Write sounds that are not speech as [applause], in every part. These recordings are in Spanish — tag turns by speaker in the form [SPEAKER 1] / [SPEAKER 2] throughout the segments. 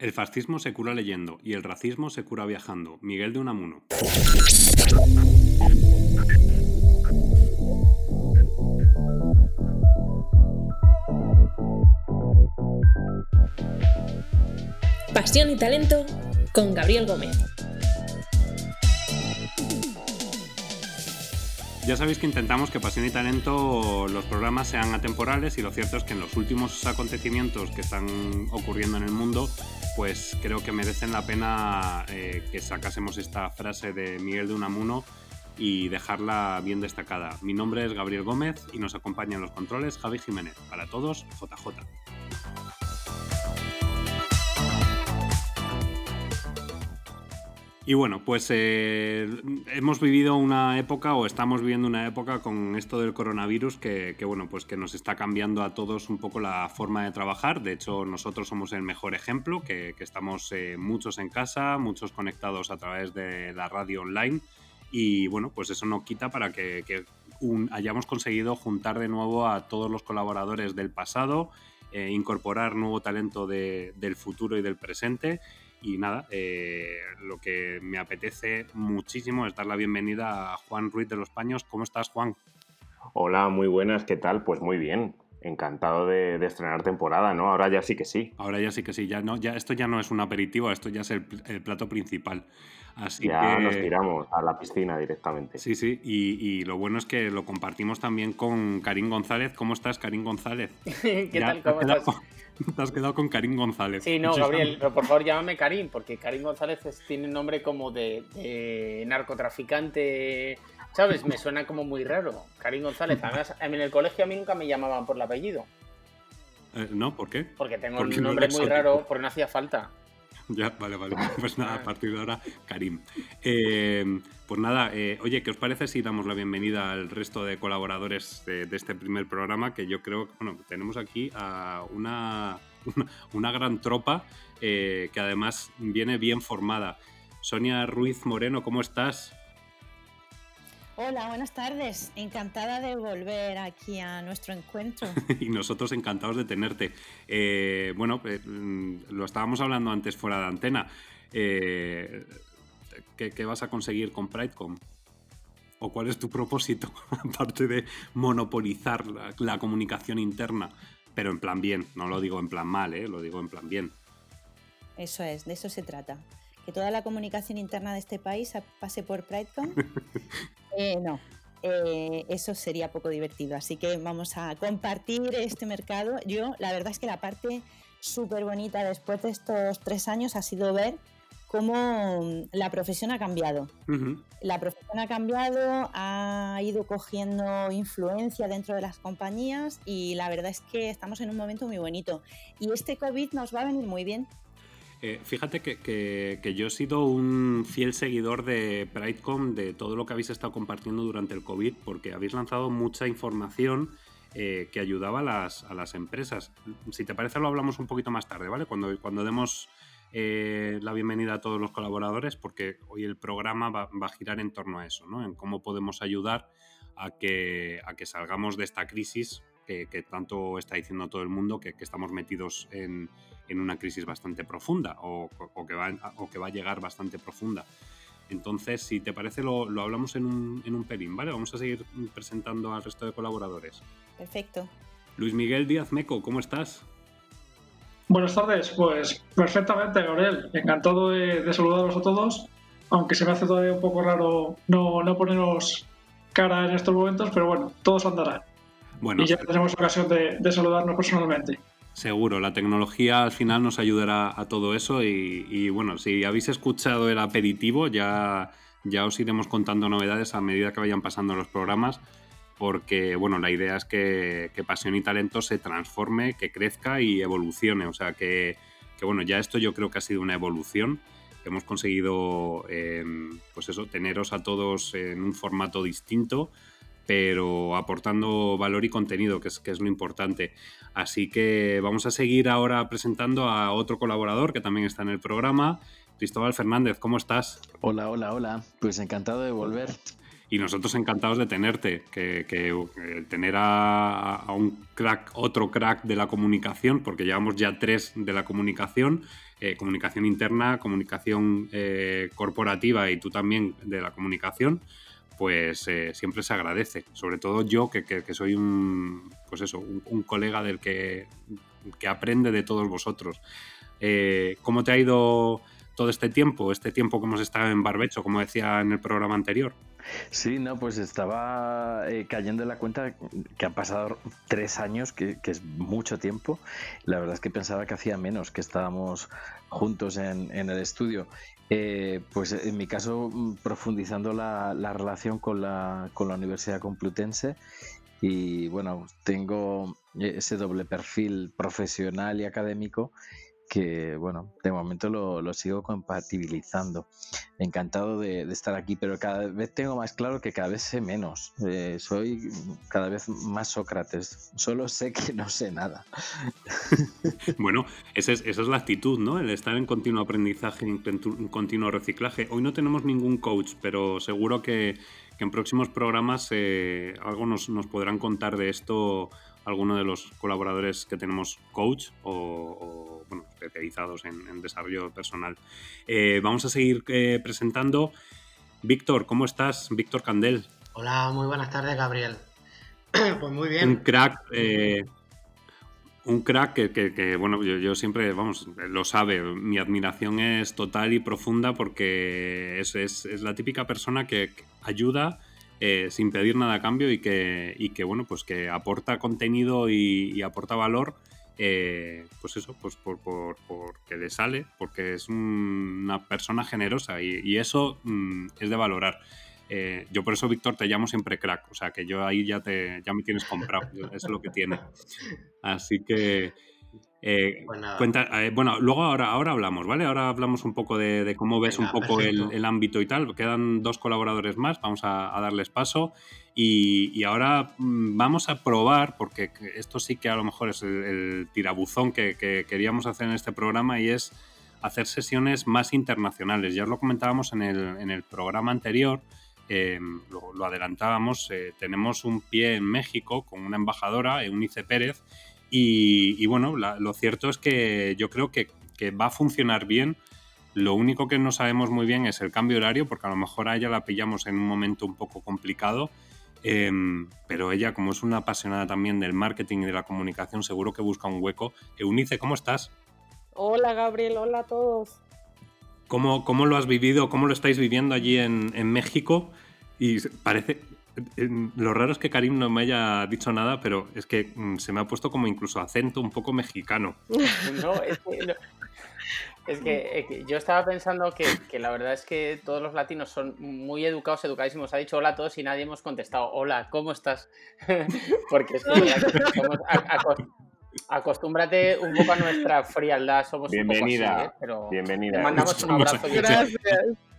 [SPEAKER 1] El fascismo se cura leyendo y el racismo se cura viajando. Miguel de Unamuno.
[SPEAKER 2] Pasión y talento con Gabriel Gómez.
[SPEAKER 1] Ya sabéis que intentamos que Pasión y Talento los programas sean atemporales y lo cierto es que en los últimos acontecimientos que están ocurriendo en el mundo, pues creo que merecen la pena eh, que sacásemos esta frase de Miguel de Unamuno y dejarla bien destacada. Mi nombre es Gabriel Gómez y nos acompaña en los controles Javi Jiménez. Para todos, JJ. Y bueno, pues eh, hemos vivido una época o estamos viviendo una época con esto del coronavirus que, bueno, pues que nos está cambiando a todos un poco la forma de trabajar. De hecho, nosotros somos el mejor ejemplo, que, estamos eh, muchos en casa, muchos conectados a través de la radio online. Y bueno, pues eso no quita para que, hayamos conseguido juntar de nuevo a todos los colaboradores del pasado, eh, incorporar nuevo talento del futuro y del presente y nada, eh, lo que me apetece muchísimo es dar la bienvenida a Juan Ruiz de los Paños. ¿Cómo estás, Juan?
[SPEAKER 3] Hola, muy buenas, ¿qué tal? Pues muy bien. Encantado de, estrenar temporada, ¿no? Ahora ya sí que sí.
[SPEAKER 1] Ahora ya sí que sí, ya no, ya esto ya no es un aperitivo, esto ya es el, plato principal. Así
[SPEAKER 3] ya nos tiramos a la piscina directamente.
[SPEAKER 1] Sí, sí, y, lo bueno es que lo compartimos también con Karim González. ¿Cómo estás, Karim González? [laughs]
[SPEAKER 4] ¿Qué tal? ¿Cómo estás? [laughs]
[SPEAKER 1] Te has quedado con Karim González.
[SPEAKER 4] Sí, no, Gabriel, pero por favor llámame Karim, porque Karim González tiene un nombre como de, narcotraficante, ¿sabes? Me suena como muy raro. Karim González. Además, en el colegio a mí nunca me llamaban por el apellido.
[SPEAKER 1] Eh, no, ¿por qué?
[SPEAKER 4] Porque tengo un nombre muy raro, porque no hacía falta.
[SPEAKER 1] Ya, vale, vale. [laughs] Pues nada, a partir de ahora, Karim. Eh, pues nada, eh, oye, ¿qué os parece si damos la bienvenida al resto de colaboradores de, este primer programa? Que yo creo que, bueno, tenemos aquí a una, una, gran tropa eh, que además viene bien formada. Sonia Ruiz Moreno, ¿cómo estás?
[SPEAKER 5] Hola, buenas tardes. Encantada de volver aquí a nuestro encuentro. [laughs]
[SPEAKER 1] y nosotros encantados de tenerte. Eh, bueno, eh, mm, lo estábamos hablando antes fuera de antena. Eh, ¿qué, vas a conseguir con PrideCom? ¿O cuál es tu propósito? [laughs] Aparte de monopolizar la, comunicación interna, pero en plan bien. No lo digo en plan mal, lo digo en plan bien.
[SPEAKER 5] Eso es, de eso se trata que toda la comunicación interna de este país pase por PrideCon. [laughs] Eh, no, eh, eso sería poco divertido. Así que vamos a compartir este mercado. Yo, la verdad es que la parte súper bonita después de estos tres años ha sido ver cómo la profesión ha cambiado. La profesión ha cambiado, ha ido cogiendo influencia dentro de las compañías y la verdad es que estamos en un momento muy bonito. Y este COVID nos va a venir muy bien
[SPEAKER 1] eh, fíjate que, yo he sido un fiel seguidor de PrideCom, de todo lo que habéis estado compartiendo durante el COVID, porque habéis lanzado mucha información eh, que ayudaba a las, empresas. Si te parece, lo hablamos un poquito más tarde, ¿vale? Cuando, cuando demos eh, la bienvenida a todos los colaboradores, porque hoy el programa va, a girar en torno a eso, ¿no? En cómo podemos ayudar a que, a que salgamos de esta crisis que, tanto está diciendo todo el mundo, que estamos metidos en en una crisis bastante profunda o, que va, o que va a llegar bastante profunda. Entonces, si te parece, lo, hablamos en un, en un pelín, ¿vale? Vamos a seguir presentando al resto de colaboradores.
[SPEAKER 5] Perfecto.
[SPEAKER 1] Luis Miguel Díaz Meco, ¿cómo estás?
[SPEAKER 6] Buenas tardes, pues perfectamente, Gabriel. Encantado de, de, saludaros a todos, aunque se me hace todavía un poco raro no, no ponernos cara en estos momentos, pero bueno, todos andará. Bueno, y ya tenemos ocasión de, de saludarnos personalmente.
[SPEAKER 1] Seguro, la tecnología al final nos ayudará a todo eso y, bueno, si habéis escuchado el aperitivo ya, ya os iremos contando novedades a medida que vayan pasando los programas porque bueno, la idea es que, Pasión y Talento se transforme, que crezca y evolucione, o sea que, bueno, ya esto yo creo que ha sido una evolución, hemos conseguido eh, pues eso, teneros a todos en un formato distinto, pero aportando valor y contenido, que es, que es lo importante. Así que vamos a seguir ahora presentando a otro colaborador que también está en el programa, Cristóbal Fernández, ¿cómo estás?
[SPEAKER 7] Hola, hola, hola. Pues encantado de volver.
[SPEAKER 1] y nosotros encantados de tenerte, que, eh, tener a, un crack, otro crack de la comunicación, porque llevamos ya tres de la comunicación, eh, comunicación interna, comunicación eh, corporativa y tú también de la comunicación, pues siempre se agradece. Sobre todo yo, que, soy un, pues eso, un, colega del que, que, aprende de todos vosotros. ¿Cómo te ha ido todo este tiempo, este tiempo que hemos estado en Barbecho, como decía en el programa anterior?
[SPEAKER 7] Sí, no, pues estaba eh, cayendo en la cuenta que han pasado tres años, que, es mucho tiempo. La verdad es que pensaba que hacía menos, que estábamos juntos en, el estudio. Eh, pues en mi caso, mm, profundizando la, relación con la, con la Universidad Complutense y bueno, tengo ese doble perfil profesional y académico que, bueno, de momento lo, sigo compatibilizando. Encantado de, estar aquí, pero cada vez tengo más claro que cada vez sé menos. Eh, soy cada vez más Sócrates. Solo sé que no sé nada. [laughs]
[SPEAKER 1] bueno, esa es, esa es la actitud, ¿no? El estar en continuo aprendizaje, en continuo reciclaje. Hoy no tenemos ningún coach, pero seguro que, en próximos programas eh, algo nos, nos podrán contar de esto alguno de los colaboradores que tenemos coach o, bueno, especializados en, desarrollo personal. Eh, vamos a seguir eh, presentando. Víctor, ¿cómo estás? Víctor Candel.
[SPEAKER 8] Hola, muy buenas tardes, Gabriel. [clears throat] pues muy bien.
[SPEAKER 1] Un crack. Eh, un crack que, bueno, yo, siempre, vamos, lo sabe, mi admiración es total y profunda porque es, es, es la típica persona que ayuda eh, sin pedir nada a cambio y que, y que bueno, pues que aporta contenido y, aporta valor, eh, pues eso, pues por, por, porque le sale, porque es una persona generosa y, eso mm, es de valorar. Eh, yo por eso, Víctor, te llamo siempre crack, o sea que yo ahí ya, te, ya me tienes comprado, eso es lo que tiene. [laughs] Así que... Eh, pues cuenta, eh, bueno, luego ahora, ahora hablamos, ¿vale? Ahora hablamos un poco de, cómo ves un poco el, ámbito y tal. Quedan dos colaboradores más, vamos a, darles paso. Y, ahora mm, vamos a probar, porque esto sí que a lo mejor es el, tirabuzón que, queríamos hacer en este programa y es hacer sesiones más internacionales. Ya os lo comentábamos en el, programa anterior, em, lo, adelantábamos, eh, tenemos un pie en México con una embajadora, Eunice Pérez, y, bueno, lo cierto es que yo creo que, va a funcionar bien. Lo único que no sabemos muy bien es el cambio horario, porque a lo mejor a ella la pillamos en un momento un poco complicado. Em, pero ella, como es una apasionada también del marketing y de la comunicación, seguro que busca un hueco. Eunice, ¿cómo estás?
[SPEAKER 9] Hola Gabriel, hola a todos.
[SPEAKER 1] ¿Cómo, cómo lo has vivido? ¿Cómo lo estáis viviendo allí en, en México? Y parece, lo raro es que Karim no me haya dicho nada, pero es que mm, se me ha puesto como incluso acento un poco mexicano.
[SPEAKER 4] No, es que, yo estaba pensando que, la verdad es que todos los latinos son muy educados, educadísimos. Ha dicho hola a todos y nadie hemos contestado, hola, ¿cómo estás? [laughs] Porque es que acostúmbrate un poco a nuestra frialdad, somos
[SPEAKER 3] bienvenida,
[SPEAKER 4] un poco así, ¿eh?
[SPEAKER 3] pero bienvenida.
[SPEAKER 4] mandamos un abrazo.
[SPEAKER 9] Gracias.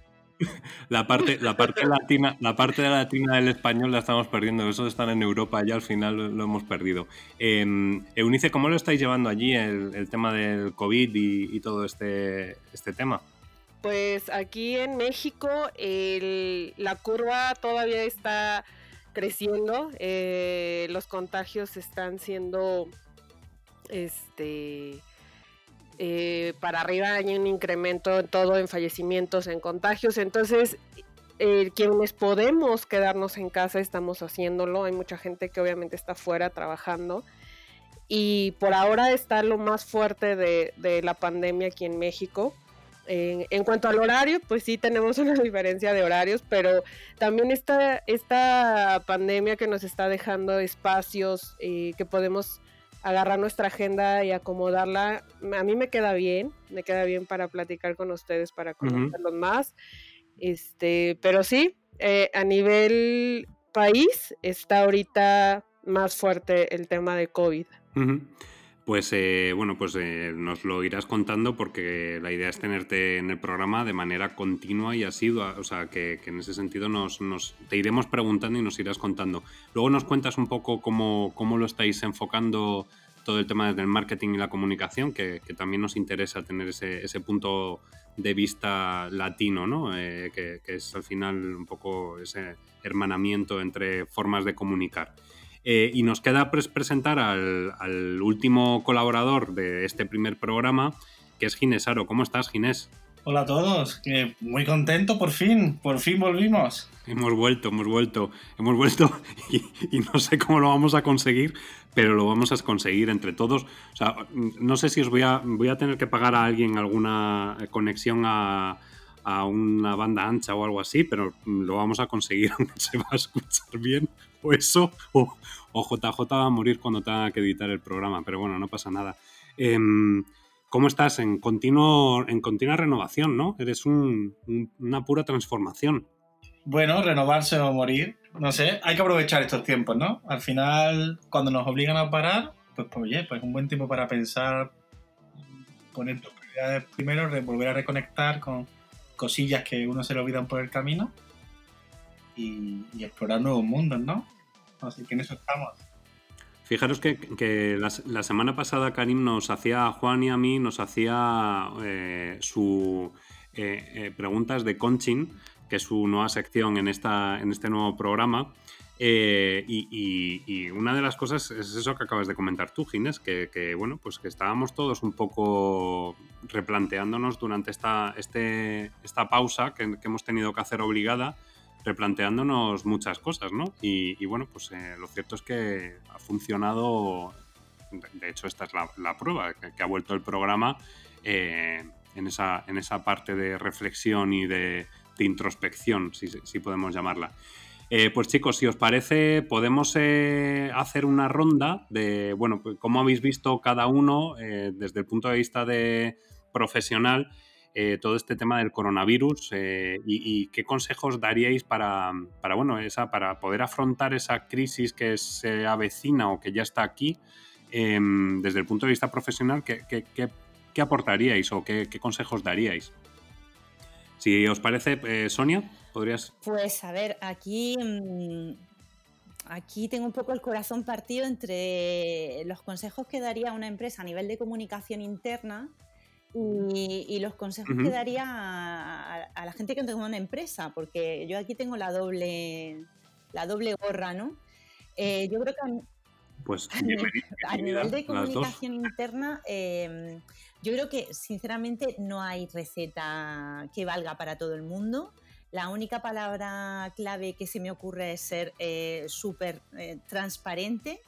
[SPEAKER 1] La parte, la parte latina, la parte de latina del español la estamos perdiendo. Eso estar en Europa ya al final lo, hemos perdido. Em, Eunice, ¿cómo lo estáis llevando allí el, tema del COVID y, todo este, este tema?
[SPEAKER 9] Pues aquí en México la curva todavía está creciendo. Eh, los contagios están siendo este eh, para arriba hay un incremento en todo, en fallecimientos, en contagios. Entonces, eh, quienes podemos quedarnos en casa estamos haciéndolo. Hay mucha gente que obviamente está fuera trabajando. Y por ahora está lo más fuerte de, la pandemia aquí en México. En, cuanto al horario, pues sí tenemos [laughs] una diferencia de horarios, pero también esta, esta pandemia que nos está dejando espacios eh, que podemos agarrar nuestra agenda y acomodarla, a mí me queda bien, me queda bien para platicar con ustedes, para conocerlos más. Este, pero sí, eh, a nivel país está ahorita más fuerte el tema de COVID.
[SPEAKER 1] Pues eh, bueno, pues eh, nos lo irás contando porque la idea es tenerte en el programa de manera continua y asidua, o sea que, en ese sentido nos, te iremos preguntando y nos irás contando. Luego nos cuentas un poco cómo, cómo lo estáis enfocando todo el tema del marketing y la comunicación, que, también nos interesa tener ese, punto de vista latino, ¿no? Eh, que, es al final un poco ese hermanamiento entre formas de comunicar. Eh, y nos queda presentar al, al, último colaborador de este primer programa, que es Ginés Aro. ¿Cómo estás, Ginés?
[SPEAKER 10] Hola a todos, muy contento por fin, por fin volvimos.
[SPEAKER 1] Hemos vuelto, hemos vuelto, hemos vuelto [laughs] y, no sé cómo lo vamos a conseguir, pero lo vamos a conseguir entre todos. O sea, no sé si os voy a, voy a tener que pagar a alguien alguna conexión a, una banda ancha o algo así, pero lo vamos a conseguir, [laughs] se va a escuchar bien o eso, o, JJ va a morir cuando tenga que editar el programa, pero bueno, no pasa nada. Em, ¿Cómo estás? En, continuo, en continua renovación, ¿no? Eres una pura transformación.
[SPEAKER 10] Bueno, renovarse o morir. No sé, hay que aprovechar estos tiempos, ¿no? Al final, cuando nos obligan a parar, pues, pues oye, pues un buen tiempo para pensar, poner tus prioridades primero, volver a reconectar con cosillas que uno se le olvidan por el camino y, explorar nuevos mundos, ¿no? Así que en eso estamos.
[SPEAKER 1] Fijaros que, la, semana pasada Karim nos hacía, Juan y a mí, nos hacía eh, su eh, eh, preguntas de coaching, que es su nueva sección en, esta, en este nuevo programa. Y, una de las cosas es eso que acabas de comentar tú, Ginés, que, bueno, pues que estábamos todos un poco replanteándonos durante esta, este, esta pausa que hemos tenido que hacer obligada replanteándonos muchas cosas, ¿no? Y, bueno, pues eh, lo cierto es que ha funcionado, de hecho esta es la, prueba, que, ha vuelto el programa eh, en, esa, en esa parte de reflexión y de, introspección, si, podemos llamarla. Eh, pues chicos, si os parece, podemos hacer una ronda de, bueno, pues, cómo habéis visto cada uno desde el punto de vista de profesional eh, todo este tema del coronavirus eh, y, qué consejos daríais para, para, bueno, esa, para poder afrontar esa crisis que se avecina o que ya está aquí em, desde el punto de vista profesional, ¿qué, qué, aportaríais o qué, consejos daríais? Si os parece, eh, Sonia, podrías...
[SPEAKER 5] Pues a ver, aquí... Mm, aquí tengo un poco el corazón partido entre los consejos que daría una empresa a nivel de comunicación interna y, los consejos que daría a, la gente que tenga una empresa, porque yo aquí tengo la doble, la doble gorra, ¿no? Eh, yo creo que a,
[SPEAKER 1] pues, [laughs]
[SPEAKER 5] a nivel de comunicación interna, em, yo creo que sinceramente no hay receta que valga para todo el mundo. La única palabra clave que se me ocurre es ser eh, súper eh, transparente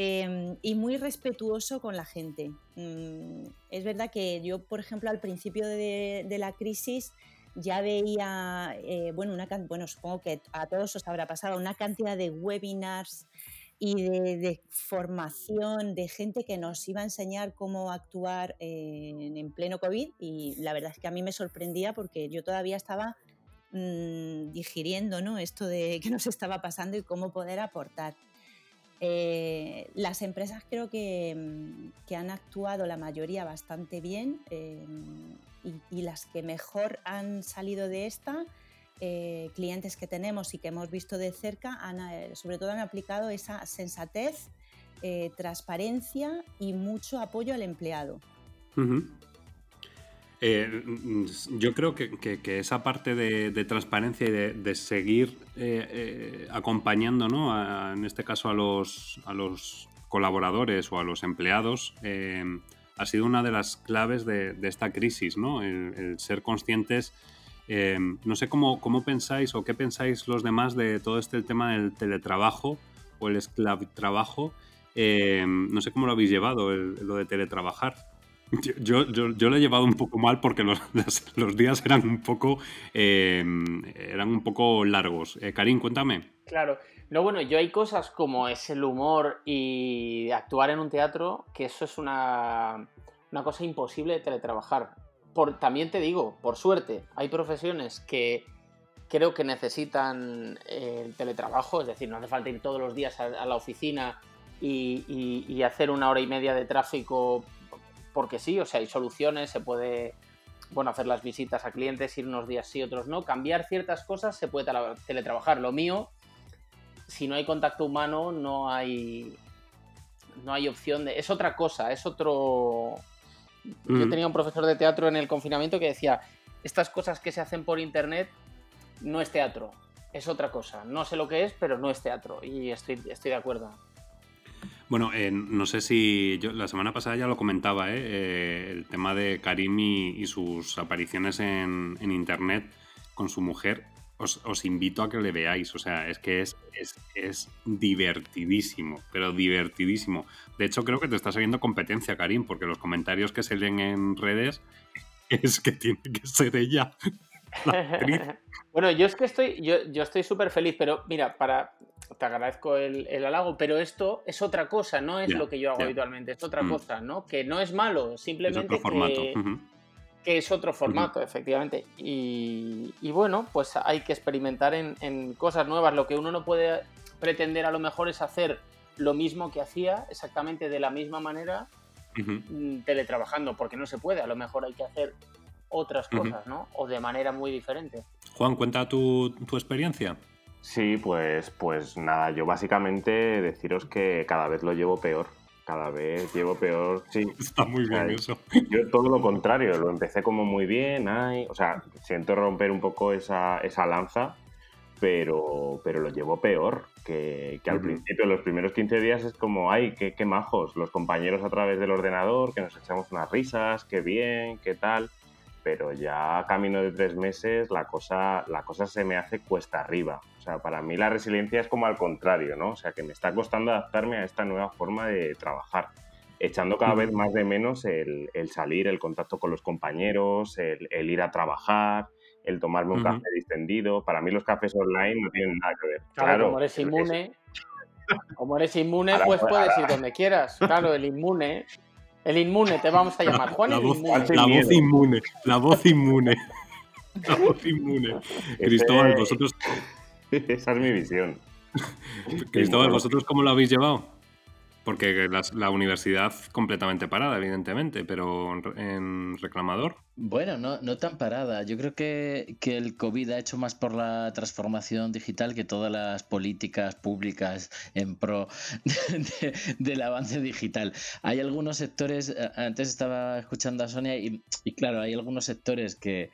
[SPEAKER 5] Em, y muy respetuoso con la gente. Mm, es verdad que yo, por ejemplo, al principio de, la crisis ya veía, eh, bueno, una, bueno, supongo que a todos os habrá pasado, una cantidad de webinars y de, formación de gente que nos iba a enseñar cómo actuar en, pleno COVID y la verdad es que a mí me sorprendía porque yo todavía estaba mm, digiriendo ¿no? esto de que nos estaba pasando y cómo poder aportar. Eh, las empresas creo mm, que, han actuado la mayoría bastante bien eh, y, las que mejor han salido de esta, eh, clientes que tenemos y que hemos visto de cerca, han, sobre todo han aplicado esa sensatez, transparencia y mucho apoyo al empleado.
[SPEAKER 1] Eh, yo creo que, esa parte de, transparencia y de, seguir eh, eh, acompañando, ¿no? en este caso a los, colaboradores o a los empleados, ha sido una de las claves de, esta crisis, ¿no? El, ser conscientes. no sé cómo, cómo pensáis o qué pensáis los demás de todo este tema del teletrabajo o el esclavitrabajo. no sé cómo lo habéis llevado, lo de teletrabajar. Yo, yo, yo, lo he llevado un poco mal porque los, [laughs] los días eran un poco, em, eran un poco largos. Eh, Karim, cuéntame.
[SPEAKER 4] Claro. No, bueno, yo hay cosas como es el humor y actuar en un teatro, que eso es una, una cosa imposible de teletrabajar. Por, también te digo, por suerte, hay profesiones que creo que necesitan eh, el teletrabajo, es decir, no hace falta ir todos los días a, la oficina y, y, hacer una hora y media de tráfico porque sí, o sea, hay soluciones, se puede, bueno, hacer las visitas a clientes, ir unos días sí, otros no, cambiar ciertas cosas, se puede teletrabajar. Lo mío, si no hay contacto humano, no hay, no hay opción de. Es otra cosa, es otro. Yo
[SPEAKER 1] Mm.
[SPEAKER 4] tenía un profesor de teatro en el confinamiento que decía: Estas cosas que se hacen por internet no es teatro, es otra cosa. No sé lo que es, pero no es teatro. Y estoy, estoy de acuerdo.
[SPEAKER 1] Bueno, eh, no sé si yo la semana pasada ya lo comentaba, ¿eh? Eh, el tema de Karim y, sus apariciones en, en internet con su mujer. Os, os invito a que le veáis, o sea, es que es, es, es divertidísimo, pero divertidísimo. De hecho, creo que te está saliendo competencia, Karim, porque los comentarios que se leen en redes [laughs] es que tiene que ser ella. la actriz. [laughs]
[SPEAKER 4] bueno, yo es que estoy, yo, yo estoy súper feliz, pero mira, para, te agradezco el, el halago, pero esto es otra cosa, no es lo que yo hago habitualmente, es otra
[SPEAKER 1] Mm.
[SPEAKER 4] cosa, ¿no? Que no es malo,
[SPEAKER 1] Es
[SPEAKER 4] simplemente
[SPEAKER 1] otro formato.
[SPEAKER 4] que, que es otro formato, efectivamente. Y, y bueno, pues hay que experimentar en, en cosas nuevas. Lo que uno no puede pretender a lo mejor es hacer lo mismo que hacía, exactamente de la misma manera, mm, teletrabajando, porque no se puede. A lo mejor hay que hacer otras cosas, ¿no? O de manera muy diferente.
[SPEAKER 1] Juan, cuenta tu, tu experiencia.
[SPEAKER 3] Sí, pues, pues nada, yo básicamente deciros que cada vez lo llevo peor. Cada vez llevo peor, sí. [laughs]
[SPEAKER 1] Está muy bien
[SPEAKER 3] Ay.
[SPEAKER 1] eso.
[SPEAKER 3] Yo todo lo contrario, lo empecé como muy bien, ay, o sea, siento romper un poco esa, esa lanza, pero, pero lo llevo peor, que, que al
[SPEAKER 1] Ujú.
[SPEAKER 3] principio, los primeros 15 días es como, ay, qué, qué majos, los compañeros a través del ordenador, que nos echamos unas risas, qué bien, qué tal, pero ya a camino de tres meses la cosa, la cosa se me hace cuesta arriba. O sea, para mí la resiliencia es como al contrario, ¿no? O sea, que me está costando adaptarme a esta nueva forma de trabajar echando cada vez más de menos el, el salir, el contacto con los compañeros, el, el ir a trabajar, el tomarme un
[SPEAKER 1] Ujú.
[SPEAKER 3] café distendido. Para mí los cafés online no tienen nada que ver.
[SPEAKER 4] Claro,
[SPEAKER 3] Claro,
[SPEAKER 4] como eres
[SPEAKER 3] es- es-
[SPEAKER 4] inmune, como eres inmune,
[SPEAKER 3] Ahora,
[SPEAKER 4] pues puedes
[SPEAKER 3] ahora-
[SPEAKER 4] ir donde quieras. Claro, el inmune. El inmune, te vamos a llamar. Juan
[SPEAKER 1] La
[SPEAKER 4] el
[SPEAKER 1] voz,
[SPEAKER 4] inmune.
[SPEAKER 1] La voz inmune, [laughs] la voz inmune. La voz inmune. Cristóbal, vosotros, [laughs]
[SPEAKER 3] Esa es mi visión.
[SPEAKER 1] Cristóbal, ¿vosotros cómo lo habéis llevado? Porque la, universidad completamente parada, evidentemente, pero en, re- en reclamador.
[SPEAKER 7] Bueno, no, no tan parada. Yo creo que, que el COVID ha hecho más por la transformación digital que todas las políticas públicas en pro [laughs] de- del avance digital. Hay algunos sectores, eh, antes estaba escuchando a Sonia y claro, hay algunos sectores que,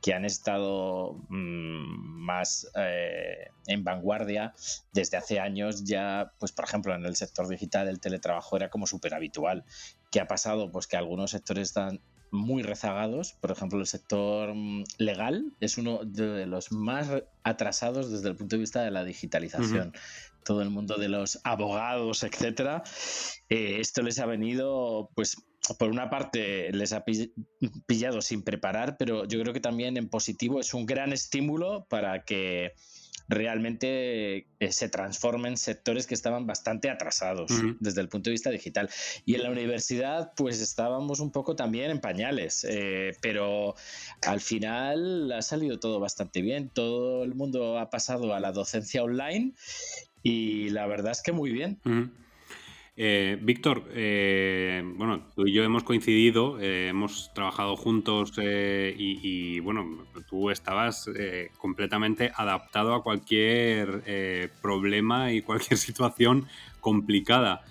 [SPEAKER 7] que han estado mm, más eh, en vanguardia desde hace años ya, pues por ejemplo en el sector digital el teletrabajo era como súper habitual. ¿Qué ha pasado? Pues que algunos sectores están muy rezagados, por ejemplo el sector mm, legal es uno de los más atrasados desde el punto de vista de la digitalización. Todo el mundo de los abogados, etcétera, eh, esto les ha venido, pues, por una parte les ha pi- pillado sin preparar, pero yo creo que también en positivo es un gran estímulo para que realmente eh, se transformen sectores que estaban bastante atrasados desde el punto de vista digital. Y en la universidad, pues estábamos un poco también en pañales, eh, pero al final ha salido todo bastante bien. Todo el mundo ha pasado a la docencia online y la verdad es que muy bien.
[SPEAKER 1] Eh, Víctor, eh, bueno, tú y yo hemos coincidido, eh, hemos trabajado juntos y, bueno, tú estabas completamente adaptado a cualquier problema y cualquier [laughs] situación complicada.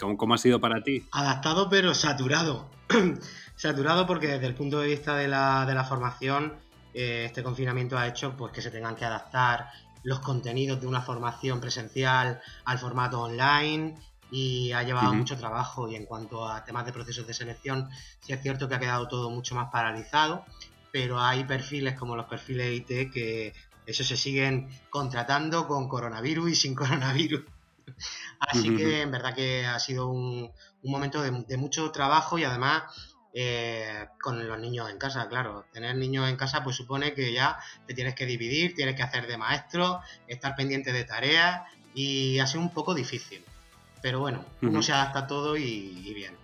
[SPEAKER 1] ¿cómo, cómo ha sido para ti?
[SPEAKER 8] Adaptado pero saturado. [clears throat] saturado porque desde el punto de vista de la, de la formación, este confinamiento ha hecho pues, que se tengan que adaptar los contenidos de una formación presencial al formato online y ha llevado mucho trabajo. Y en cuanto a temas de procesos de selección, sí es cierto que ha quedado todo mucho más paralizado, pero hay perfiles como los perfiles IT que eso se siguen contratando con coronavirus y sin coronavirus. Así que en verdad que ha sido un, un momento de, de mucho trabajo y además eh, con los niños en casa, claro. Tener niños en casa pues supone que ya te tienes que dividir, tienes que hacer de maestro, estar pendiente de tareas y ha sido un poco difícil. Pero bueno, uno se adapta a todo y, y bien.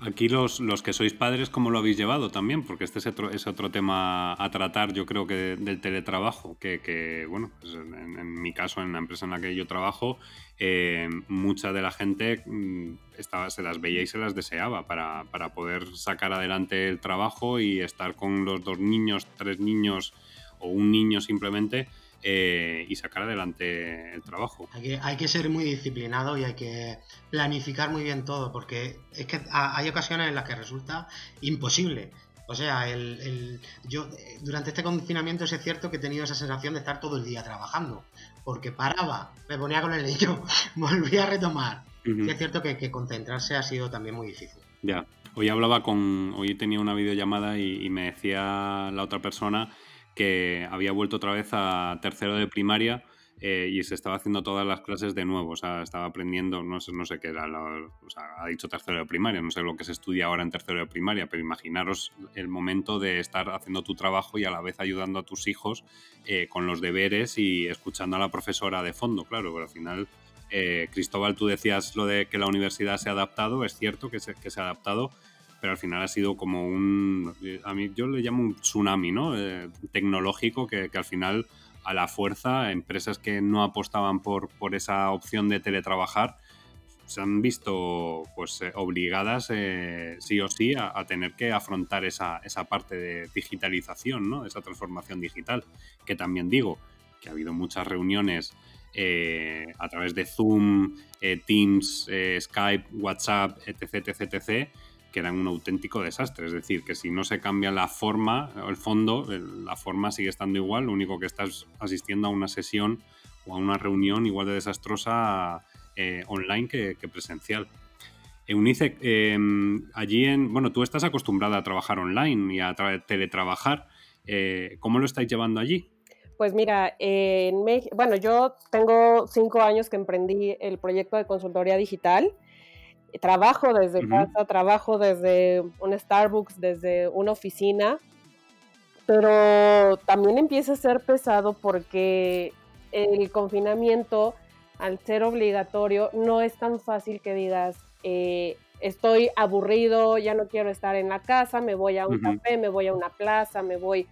[SPEAKER 1] Aquí los, los que sois padres, ¿cómo lo habéis llevado también? Porque este es otro, es otro tema a tratar, yo creo que del teletrabajo, que, bueno, pues en, en mi caso, en la empresa en la que yo trabajo, eh, mucha de la gente mm, estaba, se las veía y se las deseaba para, para poder sacar adelante el trabajo y estar con los dos niños, tres niños o un niño simplemente eh, y sacar adelante el trabajo.
[SPEAKER 8] Hay que, hay que ser muy disciplinado y hay que planificar muy bien todo, porque es que hay ocasiones en las que resulta imposible. O sea, el, yo durante este confinamiento es cierto que he tenido esa sensación de estar todo el día trabajando, porque paraba, me ponía con el niño, [laughs] volvía a retomar. Y es cierto que, concentrarse ha sido también muy difícil.
[SPEAKER 1] Ya, hoy hablaba con, hoy tenía una videollamada y, y me decía la otra persona que había vuelto otra vez a tercero de primaria eh, y se estaba haciendo todas las clases de nuevo, o sea, estaba aprendiendo, no sé, no sé qué era, o sea, ha dicho tercero de primaria, no sé lo que se estudia ahora en tercero de primaria, pero imaginaros el momento de estar haciendo tu trabajo y a la vez ayudando a tus hijos eh, con los deberes y escuchando a la profesora de fondo, claro, pero al final, eh, Cristóbal, tú decías lo de que la universidad se ha adaptado, es cierto que se, que se ha adaptado, pero al final ha sido como un, a mí yo le llamo un tsunami, ¿no? tecnológico que, que al final a la fuerza, empresas que no apostaban por, por esa opción de teletrabajar se han visto pues eh, obligadas eh, sí o sí a, tener que afrontar esa, esa, parte de digitalización, ¿no? esa transformación digital, que también digo que ha habido muchas reuniones eh, a través de Zoom, Teams, Skype, WhatsApp, etc, etc, que eran un auténtico desastre. Es decir, que si no se cambia la forma, el fondo, la forma sigue estando igual, lo único que estás asistiendo a una sesión o a una reunión igual de desastrosa eh, online que, presencial. Eunice, em, allí en. Bueno, tú estás acostumbrada a trabajar online y a teletrabajar. Eh, ¿Cómo lo estáis llevando allí?
[SPEAKER 9] Pues mira, en bueno, yo tengo cinco años que emprendí el proyecto de consultoría digital trabajo desde casa, trabajo desde un Starbucks, desde una oficina, pero también empieza a ser pesado porque el confinamiento, al ser obligatorio, no es tan fácil que digas, eh, estoy aburrido, ya no quiero estar en la casa, me voy a un café, me voy a una plaza, me voy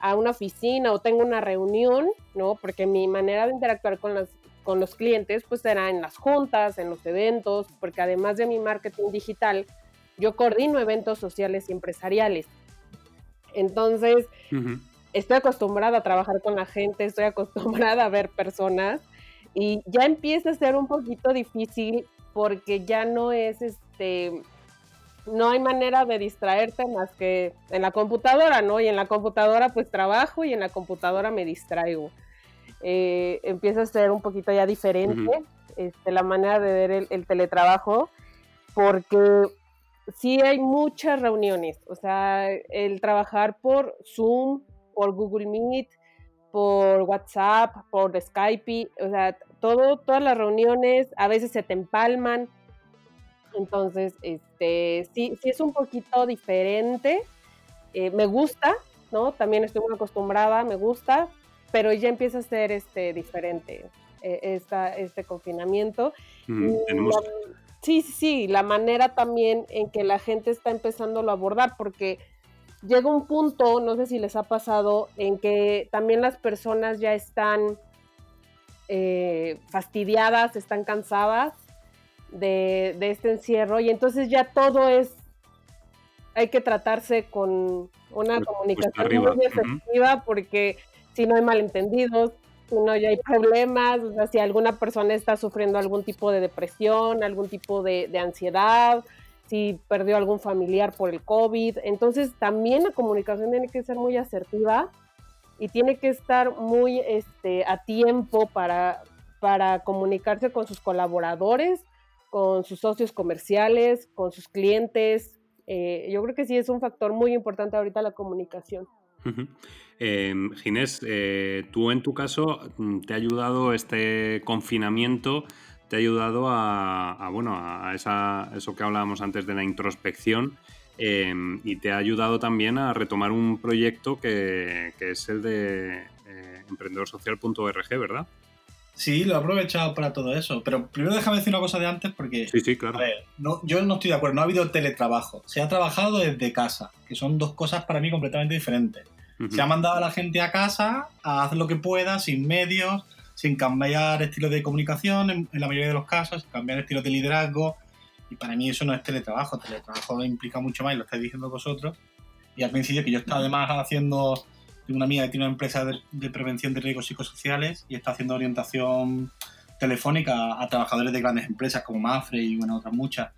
[SPEAKER 9] a una oficina o tengo una reunión, ¿no? Porque mi manera de interactuar con las con los clientes, pues será en las juntas, en los eventos, porque además de mi marketing digital, yo coordino eventos sociales y empresariales. Entonces, estoy acostumbrada a trabajar con la gente, estoy acostumbrada a ver personas y ya empieza a ser un poquito difícil porque ya no es este no hay manera de distraerte más que en la computadora, ¿no? Y en la computadora pues trabajo y en la computadora me distraigo. Eh, empieza a ser un poquito ya diferente este, la manera de ver el, teletrabajo, porque sí hay muchas reuniones, o sea, el trabajar por Zoom, por Google Meet, por WhatsApp, por Skype, o sea, todo, todas las reuniones a veces se te empalman, entonces, este, sí, sí es un poquito diferente, eh, me gusta, ¿no? También estoy muy acostumbrada, me gusta, pero ya empieza a ser este, diferente eh, este confinamiento. sí, sí, sí, la manera también en que la gente está empezando a abordar, porque llega un punto, no sé si les ha pasado, en que también las personas ya están eh, fastidiadas, están cansadas de, este encierro y entonces ya todo es, hay que tratarse con una comunicación muy efectiva porque si no hay malentendidos, si no ya hay problemas, o sea, si alguna persona está sufriendo algún tipo de depresión, algún tipo de, ansiedad, si perdió algún familiar por el COVID. Entonces también la comunicación tiene que ser muy asertiva y tiene que estar muy este, a tiempo para, para comunicarse con sus colaboradores, con sus socios comerciales, con sus clientes. Eh, yo creo que sí es un factor muy importante ahorita la comunicación.
[SPEAKER 1] Em, Ginés, eh, tú en tu caso mm, te ha ayudado este confinamiento, te ha ayudado a, bueno, a eso que hablábamos antes de la introspección em, y te ha ayudado también a retomar un proyecto que, es el de eh, emprendedorsocial.org, ¿verdad?
[SPEAKER 10] Sí, lo he aprovechado para todo eso. Pero primero déjame decir una cosa de antes porque.
[SPEAKER 1] Sí, sí, claro.
[SPEAKER 10] A ver, no, yo no estoy de acuerdo, no ha habido teletrabajo. Se ha trabajado desde casa, que son dos cosas para mí completamente diferentes. Se ha mandado a la gente a casa a hacer lo que pueda, sin medios, sin cambiar estilo de comunicación en, la mayoría de los casos, sin cambiar estilo de liderazgo. Y para mí eso no es teletrabajo. Teletrabajo implica mucho más, y lo estáis diciendo vosotros. Y al principio que yo estaba además haciendo tengo una amiga que tiene una empresa de, de prevención de riesgos psicosociales y está haciendo orientación telefónica a, trabajadores de grandes empresas como Mafre y bueno, otras muchas